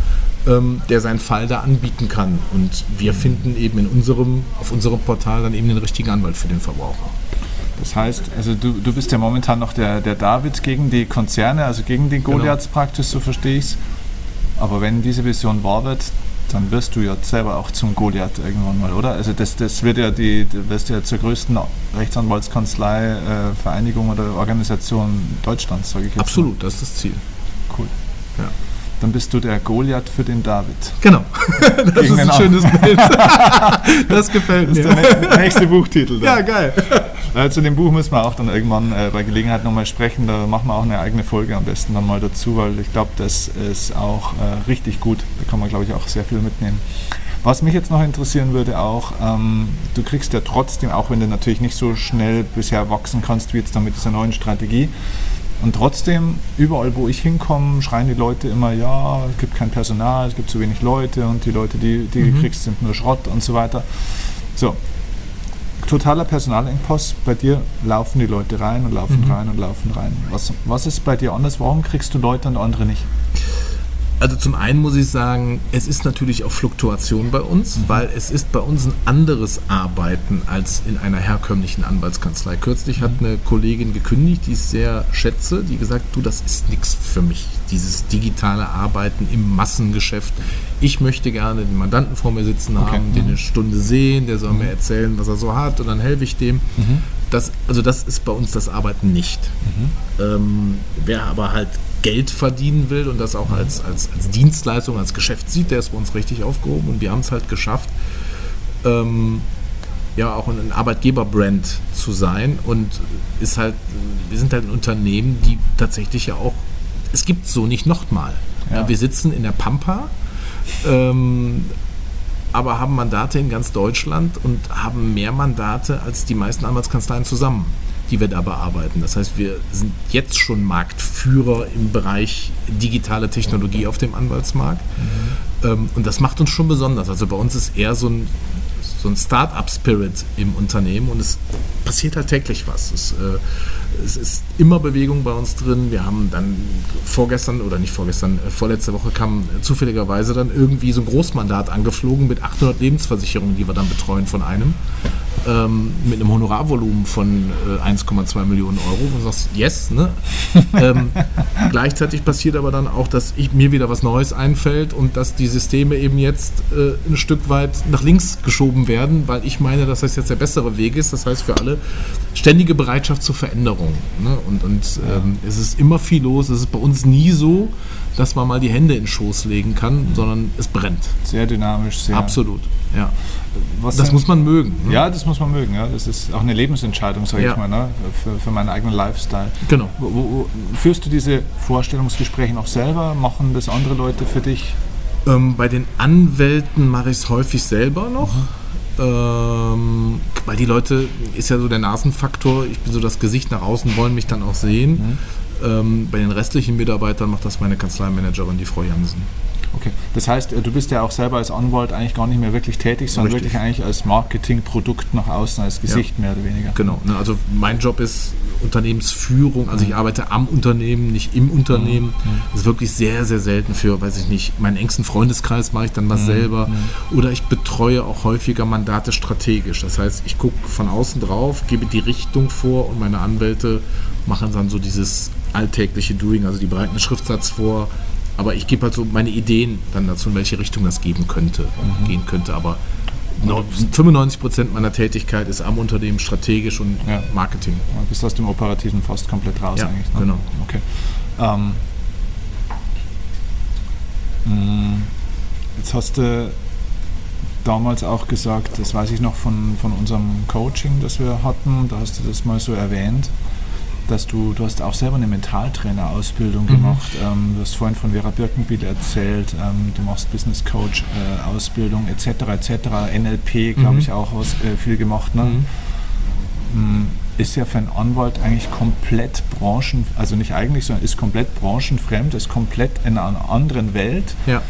ähm, der seinen Fall da anbieten kann. Und wir finden eben in unserem, auf unserem Portal dann eben den richtigen Anwalt für den Verbraucher. Das heißt, also du, du bist ja momentan noch der, der David gegen die Konzerne, also gegen genau. Goliaths genau. praktisch, so verstehe ich es. Aber wenn diese Vision wahr wird, dann wirst du ja selber auch zum Goliath irgendwann mal, oder? Also das, das wird ja die, du wirst ja zur größten Rechtsanwaltskanzlei, äh, Vereinigung oder Organisation Deutschlands, sage ich jetzt. Absolut, mal. das ist das Ziel. Cool. Ja dann bist du der Goliath für den David. Genau. Das Gegen ist ein schönes Bild. das gefällt mir. Das ist der nächste Buchtitel. Dann. Ja, geil. Äh, zu dem Buch müssen wir auch dann irgendwann äh, bei Gelegenheit nochmal sprechen. Da machen wir auch eine eigene Folge am besten dann mal dazu, weil ich glaube, das ist auch äh, richtig gut. Da kann man, glaube ich, auch sehr viel mitnehmen. Was mich jetzt noch interessieren würde auch, ähm, du kriegst ja trotzdem, auch wenn du natürlich nicht so schnell bisher wachsen kannst wie jetzt dann mit dieser neuen Strategie, und trotzdem, überall wo ich hinkomme, schreien die Leute immer, ja, es gibt kein Personal, es gibt zu wenig Leute und die Leute, die, die mhm. du kriegst, sind nur Schrott und so weiter. So, totaler Personalengpass. Bei dir laufen die Leute rein und laufen mhm. rein und laufen rein. Was, was ist bei dir anders? Warum kriegst du Leute und andere nicht? Also zum einen muss ich sagen, es ist natürlich auch Fluktuation bei uns, mhm. weil es ist bei uns ein anderes Arbeiten als in einer herkömmlichen Anwaltskanzlei. Kürzlich mhm. hat eine Kollegin gekündigt, die ich sehr schätze, die gesagt, du, das ist nichts für mich, dieses digitale Arbeiten im Massengeschäft. Ich möchte gerne den Mandanten vor mir sitzen okay. haben, den mhm. eine Stunde sehen, der soll mir mhm. erzählen, was er so hat und dann helfe ich dem. Mhm. Das, also das ist bei uns das Arbeiten nicht. Mhm. Ähm, wer aber halt Geld verdienen will und das auch als, als, als Dienstleistung, als Geschäft sieht, der ist bei uns richtig aufgehoben und wir haben es halt geschafft, ähm, ja auch ein Arbeitgeberbrand zu sein und ist halt, wir sind halt ein Unternehmen, die tatsächlich ja auch, es gibt so nicht nochmal. Ja. ja, wir sitzen in der Pampa, ähm, aber haben Mandate in ganz Deutschland und haben mehr Mandate als die meisten Anwaltskanzleien zusammen die wir da bearbeiten. Das heißt, wir sind jetzt schon Marktführer im Bereich digitale Technologie auf dem Anwaltsmarkt. Mhm. Ähm, und das macht uns schon besonders. Also bei uns ist eher so ein, so ein Start-up-Spirit im Unternehmen und es passiert halt täglich was. Es, äh, es, ist immer Bewegung bei uns drin. Wir haben dann vorgestern oder nicht vorgestern, äh, vorletzte Woche kam zufälligerweise dann irgendwie so ein Großmandat angeflogen mit 800 Lebensversicherungen, die wir dann betreuen von einem ähm, mit einem Honorarvolumen von äh, 1,2 Millionen Euro, wo du sagst, yes, ne? ähm, gleichzeitig passiert aber dann auch, dass ich, mir wieder was Neues einfällt und dass die Systeme eben jetzt äh, ein Stück weit nach links geschoben werden, weil ich meine, dass das jetzt der bessere Weg ist. Das heißt für alle ständige Bereitschaft zur Veränderung. Ne? Und, und ähm, es ist immer viel los. Es ist bei uns nie so, dass man mal die Hände in den Schoß legen kann, sondern es brennt. Sehr dynamisch, sehr. Absolut, ja. Was das denn, muss man mögen. Ne? Ja, das muss man mögen. Ja. Das ist auch eine Lebensentscheidung, sage ja. ich mal, ne? für, für meinen eigenen Lifestyle. Genau. Wo, wo, führst du diese Vorstellungsgespräche noch selber? Machen das andere Leute für dich? Ähm, bei den Anwälten mache ich es häufig selber noch. Mhm. Ähm, weil die Leute, ist ja so der Nasenfaktor, ich bin so das Gesicht nach außen, wollen mich dann auch sehen. Mhm. Ähm, bei den restlichen Mitarbeitern macht das meine Kanzleimanagerin, die Frau Jansen. Okay, das heißt, äh, du bist ja auch selber als Anwalt eigentlich gar nicht mehr wirklich tätig, sondern Richtig. wirklich eigentlich als Marketingprodukt nach außen, als Gesicht ja. mehr oder weniger. Genau, ne, also mein Job ist Unternehmensführung, also ich arbeite am Unternehmen, nicht im Unternehmen. Mhm. Das ist wirklich sehr, sehr selten für, weiß ich nicht, meinen engsten Freundeskreis mache ich dann was mhm. selber. Mhm. Oder ich betreue auch häufiger Mandate strategisch. Das heißt, ich gucke von außen drauf, gebe die Richtung vor und meine Anwälte machen dann so dieses alltägliche Doing, also die breiten Schriftsatz vor. Aber ich gebe halt so meine Ideen dann dazu, in welche Richtung das geben könnte, mhm. gehen könnte. Aber 95 Prozent meiner Tätigkeit ist am Unternehmen strategisch und ja. Marketing. Du bist aus dem Operativen fast komplett raus ja, eigentlich. Ne? Genau. Okay. Ähm, mm, jetzt hast du damals auch gesagt, das weiß ich noch von, von unserem Coaching, das wir hatten, da hast du das mal so erwähnt, dass du, du hast auch selber eine Mentaltrainer-Ausbildung mhm. gemacht. Ähm, du hast vorhin von Vera Birkenbiel erzählt, ähm, du machst Business Coach-Ausbildung äh, etc. etc. NLP, glaube mhm. ich, auch was, äh, viel gemacht. Ne? Mhm. Mm, ist ja für einen Anwalt eigentlich komplett branchen, also nicht eigentlich, sondern ist komplett branchenfremd, ist komplett in einer anderen Welt. Ja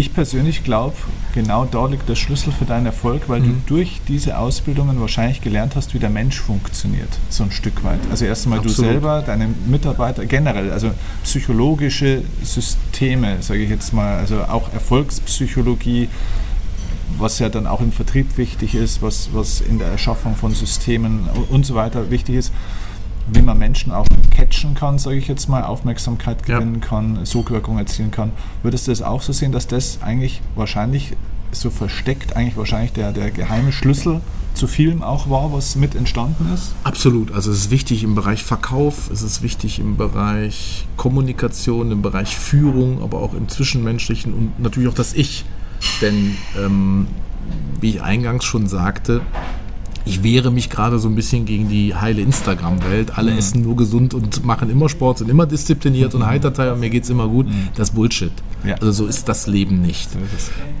ich persönlich glaube, genau da liegt der Schlüssel für deinen Erfolg, weil mhm. du durch diese Ausbildungen wahrscheinlich gelernt hast, wie der Mensch funktioniert, so ein Stück weit. Also erst einmal du selber, deine Mitarbeiter, generell, also psychologische Systeme, sage ich jetzt mal, also auch Erfolgspsychologie. was ja dann auch im Vertrieb wichtig ist, was, was in der Erschaffung von Systemen und so weiter wichtig ist, wie man Menschen auch catchen kann, sage ich jetzt mal, Aufmerksamkeit gewinnen ja. kann, Sogwirkung erzielen kann. Würdest du das auch so sehen, dass das eigentlich wahrscheinlich so versteckt, eigentlich wahrscheinlich der, der geheime Schlüssel zu vielem auch war, was mit entstanden ist? Absolut. Also es ist wichtig im Bereich Verkauf, es ist wichtig im Bereich Kommunikation, im Bereich Führung, aber auch im Zwischenmenschlichen und natürlich auch das Ich. Denn ähm, wie ich eingangs schon sagte, ich wehre mich gerade so ein bisschen gegen die heile Instagram-Welt. Alle mhm. essen nur gesund und machen immer Sport, sind immer diszipliniert mhm. und heiterteil und mir geht es immer gut. Mhm. Das ist Bullshit. Ja. Also so ist das Leben nicht.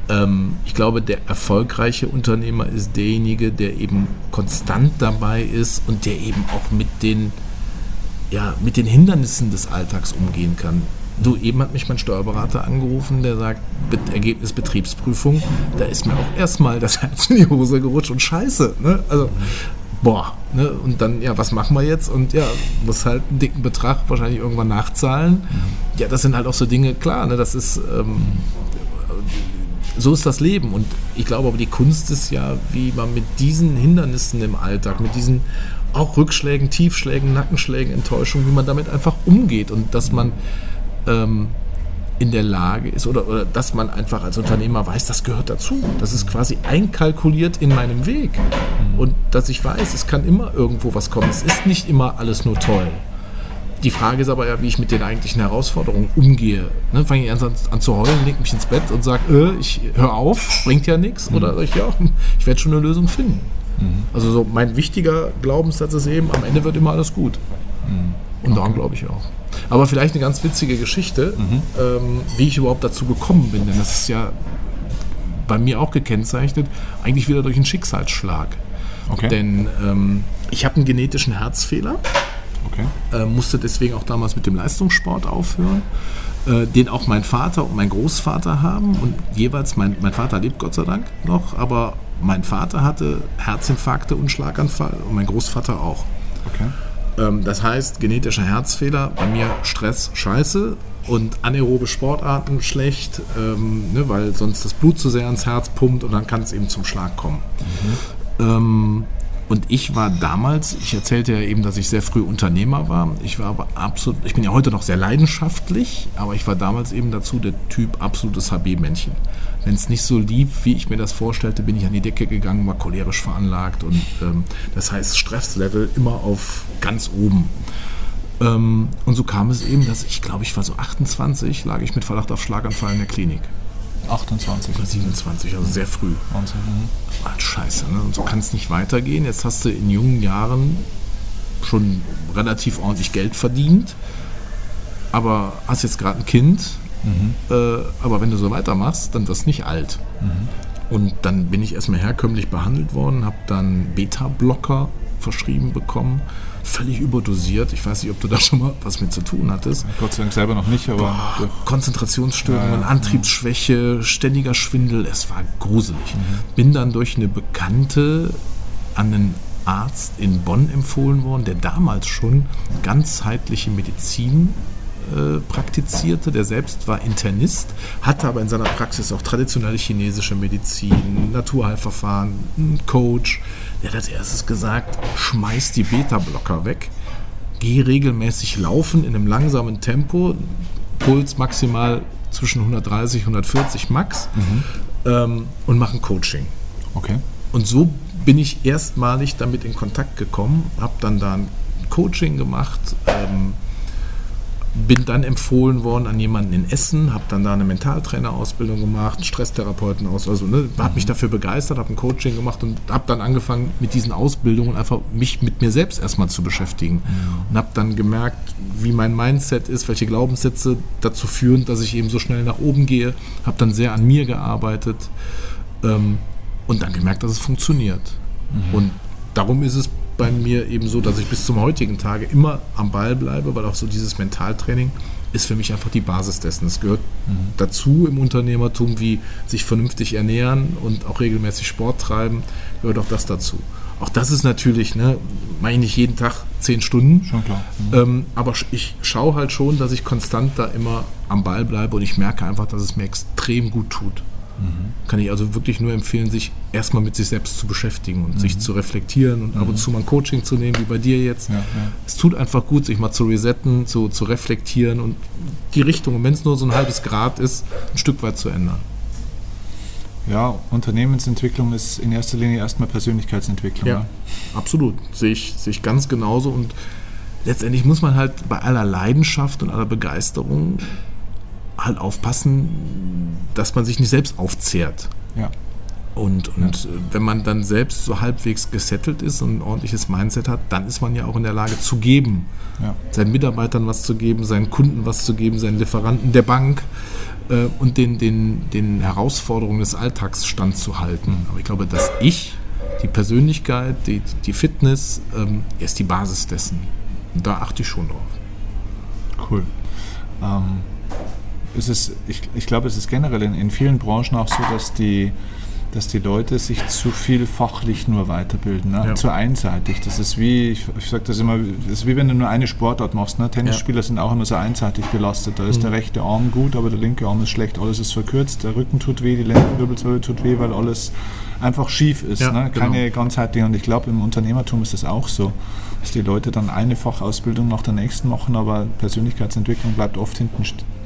Ähm, ich glaube, der erfolgreiche Unternehmer ist derjenige, der eben konstant dabei ist und der eben auch mit den, ja, mit den Hindernissen des Alltags umgehen kann. Du, eben hat mich mein Steuerberater angerufen, der sagt, Ergebnis Betriebsprüfung, da ist mir auch erstmal das Herz in die Hose gerutscht und scheiße. Ne? Also, boah, ne? und dann, ja, was machen wir jetzt? Und ja, muss halt einen dicken Betrag wahrscheinlich irgendwann nachzahlen. Ja, das sind halt auch so Dinge, klar, ne? das ist, ähm, so ist das Leben. Und ich glaube aber, die Kunst ist ja, wie man mit diesen Hindernissen im Alltag, mit diesen auch Rückschlägen, Tiefschlägen, Nackenschlägen, Enttäuschungen, wie man damit einfach umgeht und dass man ähm, in der Lage ist oder, oder dass man einfach als Unternehmer weiß, das gehört dazu. Das ist quasi einkalkuliert in meinem Weg. Und dass ich weiß, es kann immer irgendwo was kommen. Es ist nicht immer alles nur toll. Die Frage ist aber ja, wie ich mit den eigentlichen Herausforderungen umgehe. Ne, Fange ich an, an, zu heulen, lege mich ins Bett und sage, äh, ich höre auf, bringt ja nichts. Mhm. Oder sage ich, ja, ich werde schon eine Lösung finden. Mhm. Also so mein wichtiger Glaubenssatz ist eben, am Ende wird immer alles gut. Mhm. Und daran glaube ich auch. Aber vielleicht eine ganz witzige Geschichte, mhm. ähm, wie ich überhaupt dazu gekommen bin. Denn das ist ja bei mir auch gekennzeichnet, eigentlich wieder durch einen Schicksalsschlag. Okay. Denn ähm, ich habe einen genetischen Herzfehler, okay. äh, musste deswegen auch damals mit dem Leistungssport aufhören, äh, den auch mein Vater und mein Großvater haben. Und jeweils, mein, mein Vater lebt Gott sei Dank noch, aber mein Vater hatte Herzinfarkte und Schlaganfall und mein Großvater auch. Okay. Ähm, das heißt, genetischer Herzfehler, bei mir Stress scheiße und anaerobe Sportarten schlecht, ähm, ne, weil sonst das Blut zu sehr ans Herz pumpt und dann kann es eben zum Schlag kommen. Mhm. Ähm, und ich war damals, ich erzählte ja eben, dass ich sehr früh Unternehmer war. Ich war aber absolut, ich bin ja heute noch sehr leidenschaftlich, aber ich war damals eben dazu der Typ absolutes HB-Männchen. Wenn es nicht so lief, wie ich mir das vorstellte, bin ich an die Decke gegangen, war cholerisch veranlagt und ähm, das heißt Stresslevel immer auf ganz oben. Ähm, und so kam es eben, dass ich glaube, ich war so 28, lag ich mit Verdacht auf Schlaganfall in der Klinik. 28. Oder 27, also sehr früh. Wahnsinn. Mhm. Ah, scheiße, ne? Und so kann es nicht weitergehen. Jetzt hast du in jungen Jahren schon relativ ordentlich Geld verdient, aber hast jetzt gerade ein Kind. Mhm. Äh, aber wenn du so weitermachst, dann wirst du nicht alt. Mhm. Und dann bin ich erstmal herkömmlich behandelt worden, habe dann Beta-Blocker verschrieben bekommen völlig überdosiert. Ich weiß nicht, ob du da schon mal was mit zu tun hattest. Gott sei Dank selber noch nicht, aber. Boah, Konzentrationsstörungen, ja. Antriebsschwäche, ständiger Schwindel, es war gruselig. Mhm. Bin dann durch eine Bekannte an einen Arzt in Bonn empfohlen worden, der damals schon ganzheitliche Medizin äh, praktizierte. Der selbst war Internist, hatte aber in seiner Praxis auch traditionelle chinesische Medizin, Naturheilverfahren, einen Coach. Der hat als erstes gesagt, schmeiß die Beta-Blocker weg, geh regelmäßig laufen in einem langsamen Tempo, Puls maximal zwischen 130 und 140 Max mhm. ähm, und mach ein Coaching. Okay. Und so bin ich erstmalig damit in Kontakt gekommen, habe dann da ein Coaching gemacht, ähm, bin dann empfohlen worden an jemanden in Essen, habe dann da eine Mentaltrainerausbildung gemacht, einen Stresstherapeuten aus, also ne, habe mich mhm. dafür begeistert, habe ein Coaching gemacht und habe dann angefangen mit diesen Ausbildungen einfach mich mit mir selbst erstmal zu beschäftigen mhm. und habe dann gemerkt, wie mein Mindset ist, welche Glaubenssätze dazu führen, dass ich eben so schnell nach oben gehe, habe dann sehr an mir gearbeitet ähm, und dann gemerkt, dass es funktioniert. Mhm. Und darum ist es bei mir eben so, dass ich bis zum heutigen Tage immer am Ball bleibe, weil auch so dieses Mentaltraining ist für mich einfach die Basis dessen. Es gehört mhm. dazu im Unternehmertum, wie sich vernünftig ernähren und auch regelmäßig Sport treiben, gehört auch das dazu. Auch das ist natürlich, ne, meine ich nicht jeden Tag zehn Stunden. Schon klar. Mhm. Ähm, aber ich schaue halt schon, dass ich konstant da immer am Ball bleibe und ich merke einfach, dass es mir extrem gut tut. Mhm. Kann ich also wirklich nur empfehlen, sich erstmal mit sich selbst zu beschäftigen und mhm. sich zu reflektieren und ab und mhm. zu mal ein Coaching zu nehmen, wie bei dir jetzt. Ja, ja. Es tut einfach gut, sich mal zu resetten, zu, zu reflektieren und die Richtung, wenn es nur so ein halbes Grad ist, ein Stück weit zu ändern. Ja, Unternehmensentwicklung ist in erster Linie erstmal Persönlichkeitsentwicklung. Ja, ja. absolut. Sehe ich, sehe ich ganz genauso. Und letztendlich muss man halt bei aller Leidenschaft und aller Begeisterung halt aufpassen, dass man sich nicht selbst aufzehrt. Ja. Und, und ja. wenn man dann selbst so halbwegs gesettelt ist und ein ordentliches Mindset hat, dann ist man ja auch in der Lage zu geben. Ja. Seinen Mitarbeitern was zu geben, seinen Kunden was zu geben, seinen Lieferanten der Bank äh, und den, den, den Herausforderungen des Alltags standzuhalten. Aber ich glaube, dass ich, die Persönlichkeit, die, die Fitness, ähm, ist die Basis dessen. Und da achte ich schon drauf. Cool. Ähm, ist es, ich, ich glaube, es ist generell in, in vielen Branchen auch so, dass die dass die Leute sich zu viel fachlich nur weiterbilden, ne? ja. zu einseitig. Das ist wie, ich, ich sage das immer, das ist wie wenn du nur eine Sportart machst. Ne? Tennisspieler ja. sind auch immer so einseitig belastet. Da ist mhm. der rechte Arm gut, aber der linke Arm ist schlecht. Alles ist verkürzt, der Rücken tut weh, die Lendenwirbelsäule tut weh, weil alles einfach schief ist. Ja, ne? Keine genau. ganzheitliche. Und ich glaube, im Unternehmertum ist das auch so, dass die Leute dann eine Fachausbildung nach der nächsten machen, aber Persönlichkeitsentwicklung bleibt oft hinten stehen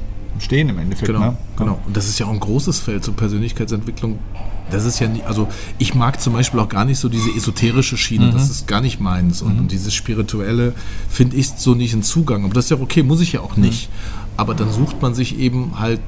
im Endeffekt. Genau, ne? genau. Und das ist ja auch ein großes Feld zur Persönlichkeitsentwicklung. Das ist ja nicht, also ich mag zum Beispiel auch gar nicht so diese esoterische Schiene, mhm. das ist gar nicht meins. Und, mhm. und dieses Spirituelle finde ich so nicht einen Zugang. Aber das ist ja okay, muss ich ja auch nicht. Mhm. Aber dann sucht man sich eben halt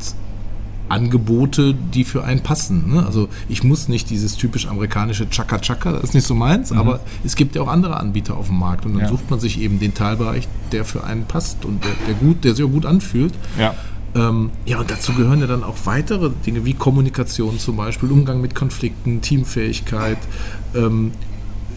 Angebote, die für einen passen. Ne? Also ich muss nicht dieses typisch amerikanische Chaka Chaka, das ist nicht so meins, mhm. aber es gibt ja auch andere Anbieter auf dem Markt und dann ja. sucht man sich eben den Teilbereich, der für einen passt und der, der gut, der sich auch gut anfühlt. Ja. Ähm, ja, und dazu gehören ja dann auch weitere Dinge wie Kommunikation zum Beispiel, Umgang mit Konflikten, Teamfähigkeit. Ähm,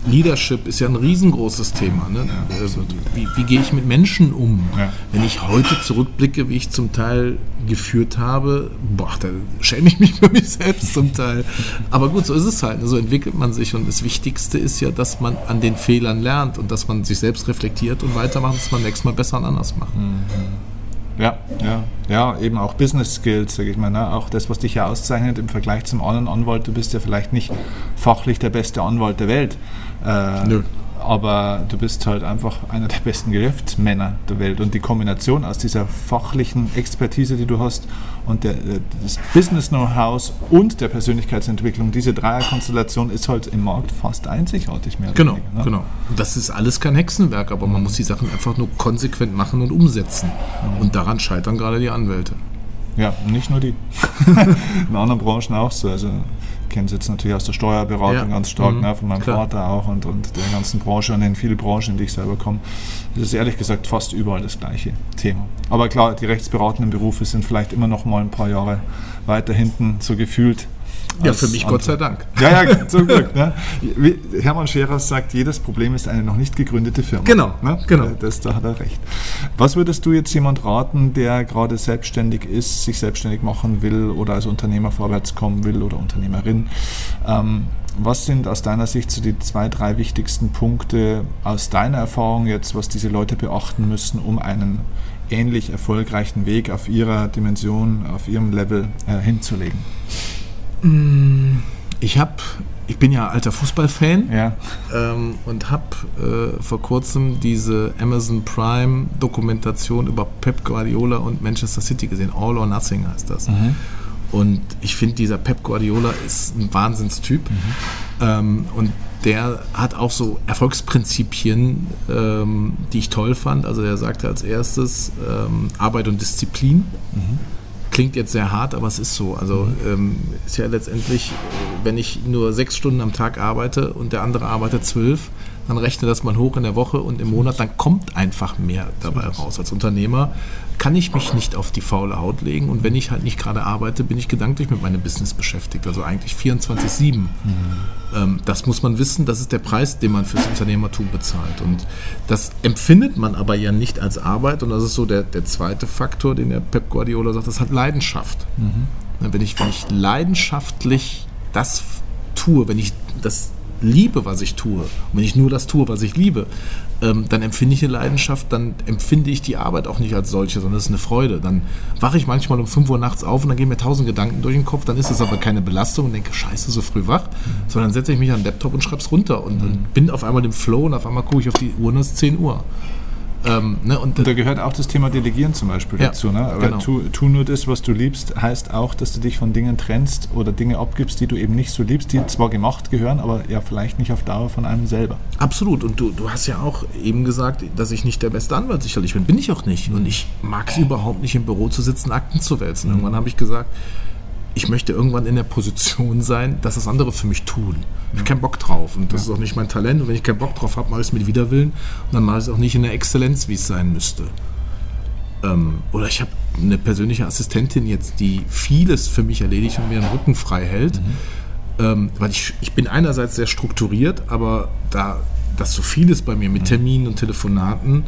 Leadership ist ja ein riesengroßes Thema. Ne? Ja, also, wie, wie, gehe ich mit Menschen um? Ja. Wenn ich heute zurückblicke, wie ich zum Teil geführt habe, boah, da schäme ich mich für mich selbst zum Teil. Aber gut, so ist es halt. Ne? So entwickelt man sich. Und das Wichtigste ist ja, dass man an den Fehlern lernt und dass man sich selbst reflektiert und weitermacht, dass man nächstes Mal besser und anders macht. Mhm. Ja, ja, ja, eben auch Business Skills, sage ich mal. Ne? Auch das, was dich ja auszeichnet im Vergleich zum anderen Anwalt. Du bist ja vielleicht nicht fachlich der beste Anwalt der Welt. Äh, Nö aber du bist halt einfach einer der besten Geschäftsmänner der Welt. Und die Kombination aus dieser fachlichen Expertise, die du hast, und der, äh, des Business-Know-hows und der Persönlichkeitsentwicklung, diese Dreierkonstellation ist halt im Markt fast einzigartig mehr. Genau, weniger, ne? genau. Das ist alles kein Hexenwerk, aber man muss die Sachen einfach nur konsequent machen und umsetzen. Mhm. Und daran scheitern gerade die Anwälte. Ja, nicht nur die. In anderen Branchen auch so. Also kenne es jetzt natürlich aus der Steuerberatung ja. ganz stark, mhm. ne, von meinem Klar. Vater auch und, und der ganzen Branche und in viele Branchen, in die ich selber komme. Das ist ehrlich gesagt fast überall das gleiche Thema. Aber klar, die rechtsberatenden Berufe sind vielleicht immer noch mal ein paar Jahre weiter hinten, so gefühlt ja, für mich Gott sei Dank. Ja, ja, zum Glück. Ne? Hermann Scherer sagt, jedes Problem ist eine noch nicht gegründete Firma. Genau, ne? genau. Das, da hat er recht. Was würdest du jetzt jemand raten, der gerade selbstständig ist, sich selbstständig machen will oder als Unternehmer vorwärts kommen will oder Unternehmerin? Ähm, was sind aus deiner Sicht so die zwei, drei wichtigsten Punkte aus deiner Erfahrung jetzt, was diese Leute beachten müssen, um einen ähnlich erfolgreichen Weg auf ihrer Dimension, auf ihrem Level äh, hinzulegen? Mm, ich habe, ich bin ja alter Fußballfan ja. ähm, und habe äh, vor kurzem diese Amazon Prime Dokumentation über Pep Guardiola und Manchester City gesehen. All or Nothing heißt das. Mhm. Und ich finde, dieser Pep Guardiola ist ein Wahnsinnstyp. Mhm. Ähm, und der hat auch so Erfolgsprinzipien, ähm, die ich toll fand. Also er sagte als erstes ähm, Arbeit und Disziplin. Mhm klingt jetzt sehr hart, aber es ist so. Also mhm. ähm, ist ja letztendlich, wenn ich nur sechs Stunden am Tag arbeite und der andere arbeitet zwölf, dann rechne das mal hoch in der Woche und im Monat, dann kommt einfach mehr dabei raus. Als Unternehmer kann ich mich nicht auf die faule Haut legen und wenn ich halt nicht gerade arbeite, bin ich gedanklich mit meinem Business beschäftigt. Also eigentlich 24-7. Mhm. Ähm, das muss man wissen, das ist der Preis, den man fürs Unternehmertum bezahlt. Und das empfindet man aber ja nicht als Arbeit und das ist so der, der zweite Faktor, den der Pep Guardiola sagt, das hat Leidenschaft. Mhm. Wenn, ich, wenn ich leidenschaftlich das tue, wenn ich das liebe, was ich tue, und wenn ich nur das tue, was ich liebe, ähm, dann empfinde ich eine Leidenschaft, dann empfinde ich die Arbeit auch nicht als solche, sondern es ist eine Freude. Dann wache ich manchmal um 5 Uhr nachts auf und dann gehen mir tausend Gedanken durch den Kopf, dann ist es aber keine Belastung und denke, scheiße, so früh wach, mhm. sondern setze ich mich an den Laptop und schreibe es runter und, und bin auf einmal im Flow und auf einmal gucke ich auf die Uhr und es ist 10 Uhr. Ähm, ne, und, und, da gehört auch das Thema Delegieren zum Beispiel ja, dazu. Ne? Aber genau. tu, tu, nur das, was du liebst, heißt auch, dass du dich von Dingen trennst oder Dinge abgibst, die du eben nicht so liebst, die zwar gemacht gehören, aber ja vielleicht nicht auf Dauer von einem selber. Absolut. Und du, du hast ja auch eben gesagt, dass ich nicht der beste Anwalt sicherlich bin. Bin ich auch nicht. Und ich mag es überhaupt nicht, im Büro zu sitzen, Akten zu wälzen. Mhm. Irgendwann habe ich gesagt, ich möchte irgendwann in der Position sein, dass das andere für mich tun. Ich habe keinen Bock drauf und das ja. ist auch nicht mein Talent. Und wenn ich keinen Bock drauf habe, mache ich es mit Widerwillen und dann mache ich es auch nicht in der Exzellenz, wie es sein müsste. Ähm, oder ich habe eine persönliche Assistentin jetzt, die vieles für mich erledigt und mir den Rücken frei hält. Mhm. Ähm, weil ich, ich bin einerseits sehr strukturiert, aber da das so viel ist bei mir mit mhm. Terminen und Telefonaten,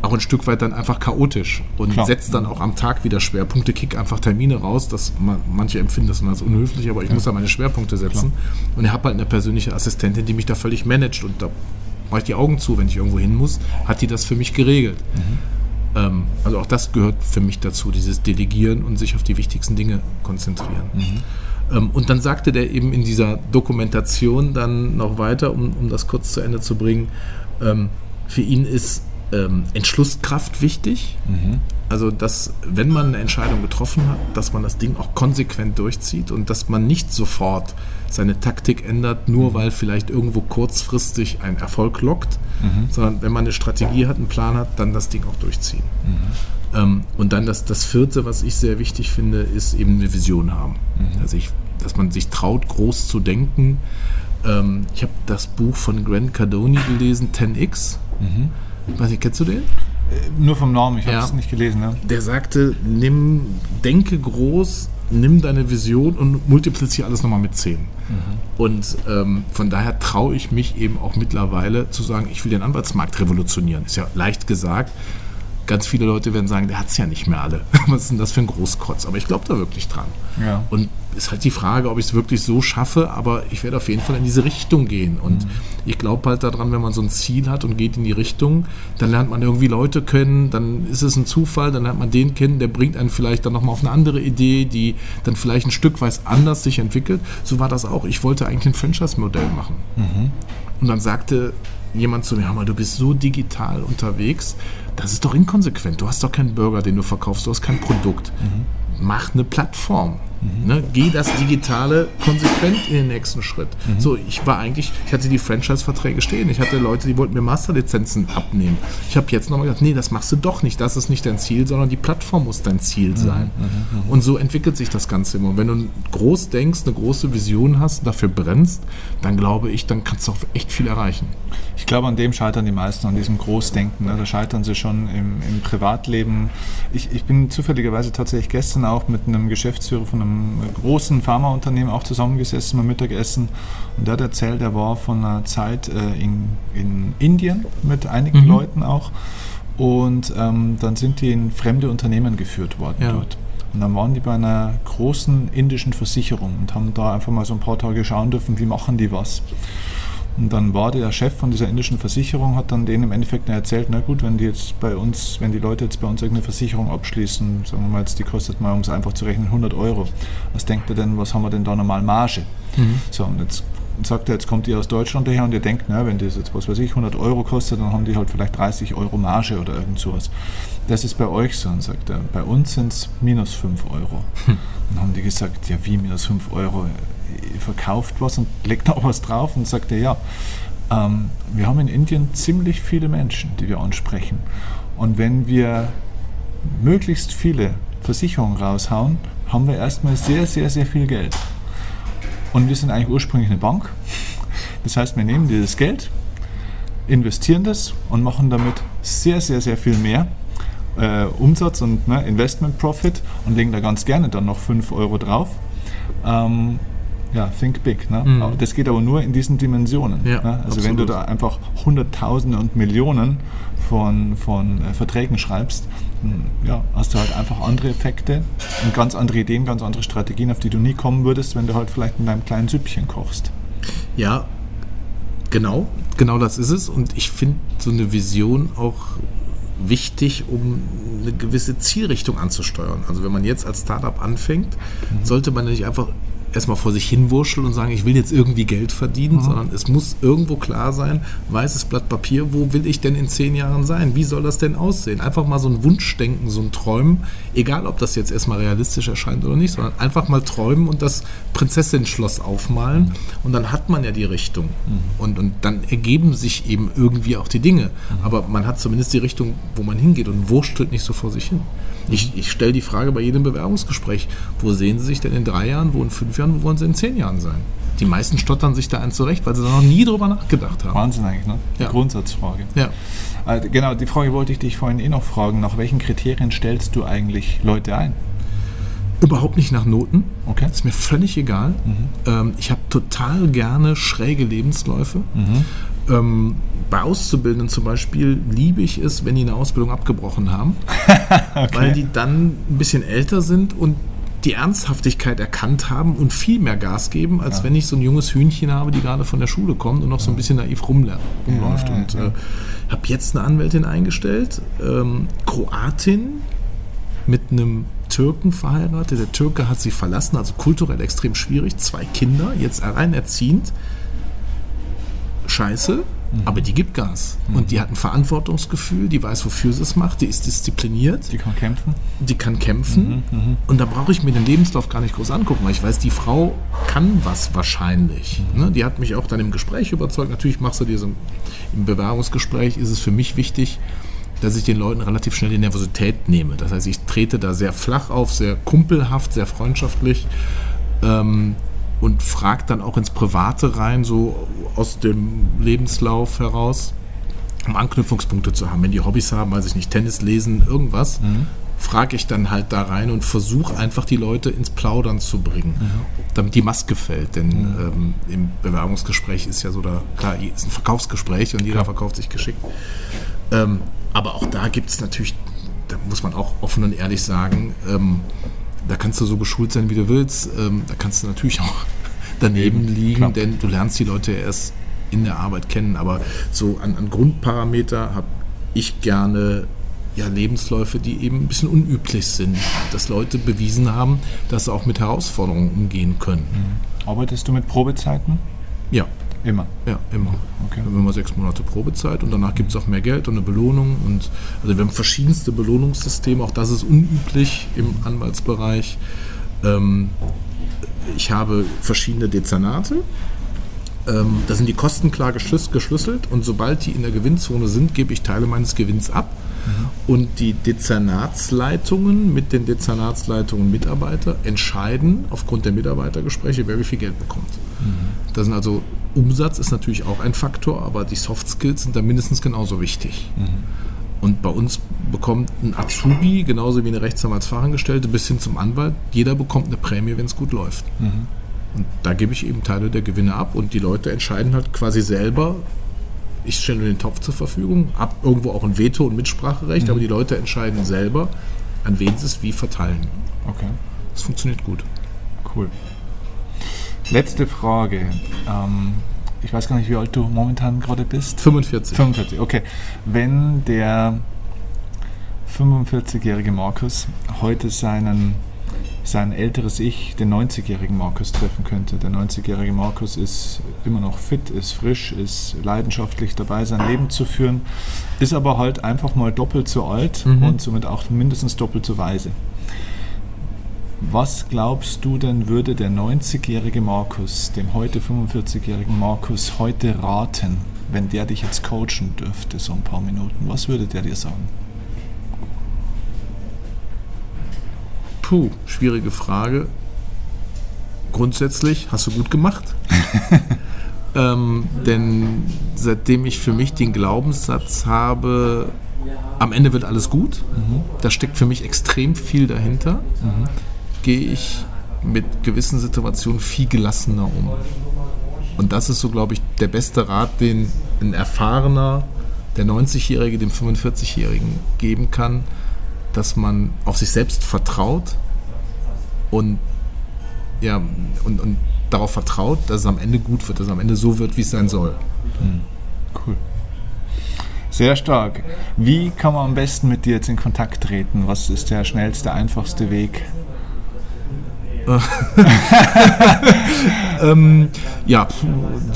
auch ein Stück weit dann einfach chaotisch und Klar. setzt dann auch am Tag wieder Schwerpunkte, kick einfach Termine raus. Das, manche empfinden das dann als unhöflich, aber ich ja. muss da meine Schwerpunkte setzen. Klar. Und ich habe halt eine persönliche Assistentin, die mich da völlig managt und da mache ich die Augen zu, wenn ich irgendwo hin muss, hat die das für mich geregelt. Mhm. Ähm, also auch das gehört für mich dazu, dieses Delegieren und sich auf die wichtigsten Dinge konzentrieren. Mhm. Ähm, und dann sagte der eben in dieser Dokumentation dann noch weiter, um, um das kurz zu Ende zu bringen, ähm, für ihn ist ähm, Entschlusskraft wichtig. Mhm. Also, dass, wenn man eine Entscheidung getroffen hat, dass man das Ding auch konsequent durchzieht und dass man nicht sofort seine Taktik ändert, nur mhm. weil vielleicht irgendwo kurzfristig ein Erfolg lockt, mhm. sondern wenn man eine Strategie hat, einen Plan hat, dann das Ding auch durchziehen. Mhm. Ähm, und dann das, das vierte, was ich sehr wichtig finde, ist eben eine Vision haben. Mhm. Also ich, dass man sich traut, groß zu denken. Ähm, ich habe das Buch von Grant Cardone gelesen, 10x. Weiß ich, kennst du den? Äh, nur vom Namen, ich habe es nicht gelesen. Ne? Der sagte, nimm, denke groß, nimm deine Vision und multipliziere alles nochmal mit 10. Mhm. Und ähm, von daher traue ich mich eben auch mittlerweile zu sagen, ich will den Anwaltsmarkt revolutionieren. Ist ja leicht gesagt. Ganz viele Leute werden sagen, der hat es ja nicht mehr alle. Was ist denn das für ein Großkotz? Aber ich glaube da wirklich dran. Ja. Und ist halt die Frage, ob ich es wirklich so schaffe, aber ich werde auf jeden Fall in diese Richtung gehen. Und mhm. ich glaube halt daran, wenn man so ein Ziel hat und geht in die Richtung, dann lernt man irgendwie Leute kennen, dann ist es ein Zufall, dann lernt man den kennen, der bringt einen vielleicht dann nochmal auf eine andere Idee, die dann vielleicht ein Stück weit anders sich entwickelt. So war das auch. Ich wollte eigentlich ein Franchise-Modell machen. Mhm. Und dann sagte jemand zu mir, hör mal, du bist so digital unterwegs, das ist doch inkonsequent. Du hast doch keinen Burger, den du verkaufst, du hast kein Produkt. Mhm mach eine Plattform. Mhm. Ne, geh das Digitale konsequent in den nächsten Schritt. Mhm. So, ich war eigentlich, ich hatte die Franchise-Verträge stehen. Ich hatte Leute, die wollten mir Masterlizenzen abnehmen. Ich habe jetzt nochmal gesagt, nee, das machst du doch nicht. Das ist nicht dein Ziel, sondern die Plattform muss dein Ziel mhm. sein. Mhm. mhm. Und so entwickelt sich das Ganze immer. Wenn du groß denkst, eine große Vision hast, dafür brennst, dann glaube ich, dann kannst du auch echt viel erreichen. Ich glaube, an dem scheitern die meisten, an diesem Großdenken. Ne? Da scheitern sie schon im, im Privatleben. Ich, ich bin zufälligerweise tatsächlich gestern auch mit einem Geschäftsführer von einem großen Pharmaunternehmen auch zusammengesessen beim Mittagessen und der hat erzählt, er war von einer Zeit äh, in, in Indien mit einigen mhm. Leuten auch und ähm, dann sind die in fremde Unternehmen geführt worden ja. dort. Und dann waren die bei einer großen indischen Versicherung und haben da einfach mal so ein paar Tage schauen dürfen, wie machen die was. Und dann war der Chef von dieser indischen Versicherung, hat dann denen im Endeffekt erzählt, na gut, wenn die jetzt bei uns, wenn die Leute jetzt bei uns irgendeine Versicherung abschließen, sagen wir mal jetzt, die kostet mal, um es einfach zu rechnen, 100 Euro. Was denkt ihr denn, was haben wir denn da normal Marge? Mhm. So, und jetzt sagt er, jetzt kommt ihr aus Deutschland daher und ihr denkt, na, wenn das jetzt, was weiß ich, 100 Euro kostet, dann haben die halt vielleicht 30 Euro Marge oder irgend sowas. Das ist bei euch so. Und sagt er, bei uns sind es minus 5 Euro. Hm. Dann haben die gesagt, ja wie minus 5 Euro? Verkauft was und legt noch was drauf und sagt ja, ähm, wir haben in Indien ziemlich viele Menschen, die wir ansprechen. Und wenn wir möglichst viele Versicherungen raushauen, haben wir erstmal sehr, sehr, sehr viel Geld. Und wir sind eigentlich ursprünglich eine Bank. Das heißt, wir nehmen dieses Geld, investieren das und machen damit sehr, sehr, sehr viel mehr äh, Umsatz und ne, Investment Profit und legen da ganz gerne dann noch 5 Euro drauf. Ähm, ja, think big. Ne? Mhm. Das geht aber nur in diesen Dimensionen. Ja, ne? Also absolut. wenn du da einfach Hunderttausende und Millionen von, von äh, Verträgen schreibst, ja, hast du halt einfach andere Effekte und ganz andere Ideen, ganz andere Strategien, auf die du nie kommen würdest, wenn du halt vielleicht in deinem kleinen Süppchen kochst. Ja, genau, genau das ist es. Und ich finde so eine Vision auch wichtig, um eine gewisse Zielrichtung anzusteuern. Also wenn man jetzt als Startup anfängt, mhm. sollte man nicht einfach erstmal vor sich hinwurscheln und sagen, ich will jetzt irgendwie Geld verdienen, mhm. sondern es muss irgendwo klar sein, weißes Blatt Papier, wo will ich denn in zehn Jahren sein? Wie soll das denn aussehen? Einfach mal so ein Wunschdenken, so ein Träumen, egal ob das jetzt erstmal realistisch erscheint oder nicht, sondern einfach mal träumen und das Prinzessin-Schloss aufmalen mhm. und dann hat man ja die Richtung mhm. und, und dann ergeben sich eben irgendwie auch die Dinge, mhm. aber man hat zumindest die Richtung, wo man hingeht und wurstelt nicht so vor sich hin. Ich, ich stelle die Frage bei jedem Bewerbungsgespräch, wo sehen Sie sich denn in drei Jahren, wo in fünf Jahren, wo wollen Sie in zehn Jahren sein? Die meisten stottern sich da ein zurecht, weil sie da noch nie drüber nachgedacht haben. Wahnsinn eigentlich, ne? Die ja. Grundsatzfrage. Ja. Also genau, die Frage wollte ich dich vorhin eh noch fragen. Nach welchen Kriterien stellst du eigentlich Leute ein? Überhaupt nicht nach Noten. Okay. Ist mir völlig egal. Mhm. Ähm, ich habe total gerne schräge Lebensläufe. Mhm. Ähm, bei Auszubildenden zum Beispiel liebe ich es, wenn die eine Ausbildung abgebrochen haben, okay. weil die dann ein bisschen älter sind und die Ernsthaftigkeit erkannt haben und viel mehr Gas geben, als ja. wenn ich so ein junges Hühnchen habe, die gerade von der Schule kommt und noch so ein bisschen naiv rumläuft. Ja, und äh, habe jetzt eine Anwältin eingestellt, ähm, Kroatin mit einem Türken verheiratet. Der Türke hat sie verlassen, also kulturell extrem schwierig. Zwei Kinder, jetzt alleinerziehend. Scheiße, Mhm. Aber die gibt Gas. Mhm. Und die hat ein Verantwortungsgefühl, die weiß, wofür sie es macht, die ist diszipliniert. Die kann kämpfen. Die kann kämpfen. Mhm. mhm. Und da brauche ich mir den Lebenslauf gar nicht groß angucken, weil ich weiß, die Frau kann was wahrscheinlich. Mhm. Ne? Die hat mich auch dann im Gespräch überzeugt. Natürlich machst du dir so im Bewerbungsgespräch, ist es für mich wichtig, dass ich den Leuten relativ schnell die Nervosität nehme. Das heißt, ich trete da sehr flach auf, sehr kumpelhaft, sehr freundschaftlich. Ähm, und fragt dann auch ins Private rein, so aus dem Lebenslauf heraus, um Anknüpfungspunkte zu haben. Wenn die Hobbys haben, weiß ich nicht, Tennis, Lesen, irgendwas, mhm. frage ich dann halt da rein und versuche einfach die Leute ins Plaudern zu bringen, mhm. damit die Maske fällt. Denn mhm. ähm, im Bewerbungsgespräch ist ja so, da, klar, ist ein Verkaufsgespräch und jeder verkauft sich geschickt. Ähm, aber auch da gibt es natürlich, da muss man auch offen und ehrlich sagen, ähm, da kannst du so geschult sein, wie du willst. Ähm, da kannst du natürlich auch daneben Eben, liegen, klar. denn du lernst die Leute erst in der Arbeit kennen. Aber so an, an Grundparameter habe ich gerne ja, Lebensläufe, die eben ein bisschen unüblich sind. Dass Leute bewiesen haben, dass sie auch mit Herausforderungen umgehen können. Mhm. Arbeitest du mit Probezeiten? Ja. Immer? Ja, immer. Okay. Wir haben immer sechs Monate Probezeit und danach gibt es auch mehr Geld und eine Belohnung. Und, also wir haben verschiedenste Belohnungssysteme, auch das ist unüblich im Anwaltsbereich. Ähm, ich habe verschiedene Dezernate. Ähm, da sind die Kosten klar geschlüsselt und sobald die in der Gewinnzone sind, gebe ich Teile meines Gewinns ab. Mhm. Und die Dezernatsleitungen mit den Dezernatsleitungen Mitarbeiter entscheiden aufgrund der Mitarbeitergespräche, wer wie viel Geld bekommt. Mhm. Das sind also Umsatz ist natürlich auch ein Faktor, aber die Soft Skills sind da mindestens genauso wichtig. Mhm. Und bei uns bekommt ein Azubi, genauso wie eine Rechtsanwaltsfachangestellte, bis hin zum Anwalt, jeder bekommt eine Prämie, wenn es gut läuft. Mhm. Und da gebe ich eben Teile der Gewinne ab und die Leute entscheiden halt quasi selber. Ich stelle den Topf zur Verfügung, habe irgendwo auch ein Veto- und Mitspracherecht, mhm. aber die Leute entscheiden selber, an wen sie es wie verteilen. Okay. Das funktioniert gut. Cool. Letzte Frage. Ähm, ich weiß gar nicht, wie alt du momentan gerade bist. 45. 45, okay. Wenn der 45-jährige Markus heute seinen, sein älteres Ich, den 90-jährigen Markus, treffen könnte. Der 90-jährige Markus ist immer noch fit, ist frisch, ist leidenschaftlich dabei, sein Leben zu führen, ist aber halt einfach mal doppelt so alt mhm. und somit auch mindestens doppelt so weise. Was glaubst du denn, würde der 90-jährige Markus dem heute 45-jährigen Markus heute raten, wenn der dich jetzt coachen dürfte, so ein paar Minuten? Was würde der dir sagen? Puh, schwierige Frage. Grundsätzlich hast du gut gemacht. ähm, denn seitdem ich für mich den Glaubenssatz habe, am Ende wird alles gut, mhm. da steckt für mich extrem viel dahinter. Mhm gehe ich mit gewissen Situationen viel gelassener um. Und das ist so, glaube ich, der beste Rat, den ein erfahrener, der 90-Jährige dem 45-Jährigen geben kann, dass man auf sich selbst vertraut und, ja, und, und darauf vertraut, dass es am Ende gut wird, dass es am Ende so wird, wie es sein soll. Mhm. Cool. Sehr stark. Wie kann man am besten mit dir jetzt in Kontakt treten? Was ist der schnellste, einfachste Weg? ähm, ja,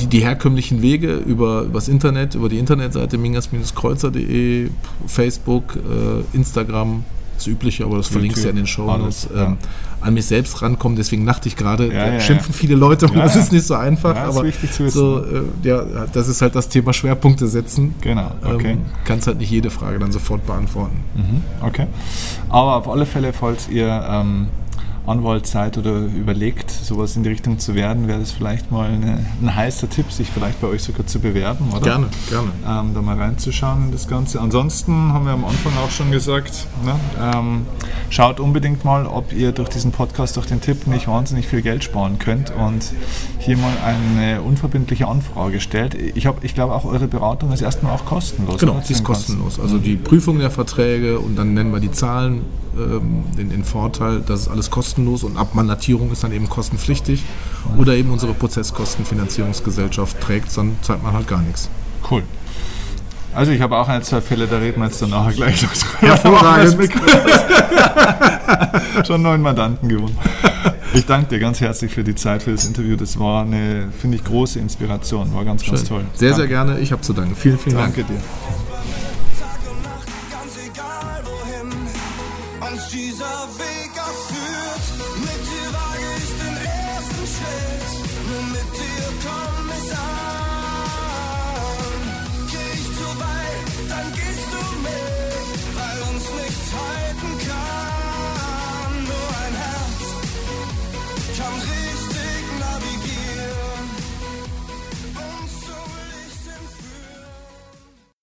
die, die, herkömmlichen Wege über das Internet, über die Internetseite mingas-kreuzer.de, Facebook, äh, Instagram, das Übliche, aber das verlinkst du ja in den Show Notes. Ähm, an mich selbst rankommen, deswegen dachte ich gerade, ja, ja, schimpfen viele Leute und das ist nicht so einfach, aber so, äh, ja, das ist halt das Thema Schwerpunkte setzen. Genau, okay. Ähm, kannst halt nicht jede Frage dann sofort beantworten. Mhm, okay. Aber auf alle Fälle, falls ihr ähm, Anwalt seid oder überlegt, sowas in die Richtung zu werden, wäre das vielleicht mal eine, ein heißer Tipp, sich vielleicht bei euch sogar zu bewerben, oder? Gerne, gerne. Ähm, da mal reinzuschauen in das Ganze. Ansonsten haben wir am Anfang auch schon gesagt, ne, ähm, schaut unbedingt mal, ob ihr durch diesen Podcast, durch den Tipp nicht wahnsinnig viel Geld sparen könnt und hier mal eine unverbindliche Anfrage stellt. Ich, ich glaube auch eure Beratung ist erstmal auch kostenlos. Genau, sie ist kostenlos. Also die Prüfung der Verträge und dann nennen wir die Zahlen, ähm, den, den Vorteil, dass es alles kostenlos und Abmannatierung ist dann eben kostenpflichtig. Oder eben unsere Prozesskostenfinanzierungsgesellschaft trägt, dann zahlt man halt gar nichts. Cool. Also ich habe auch ein, zwei Fälle, da reden wir jetzt dann nachher gleich noch drüber. Hervorragend. Schon neun Mandanten gewonnen. Ich danke dir ganz herzlich für die Zeit, für das Interview. Das war eine, finde ich, große Inspiration. War ganz, Schön. ganz toll. Sehr, danke. sehr gerne. Ich habe zu danken. Vielen, vielen danke Dank. Danke dir.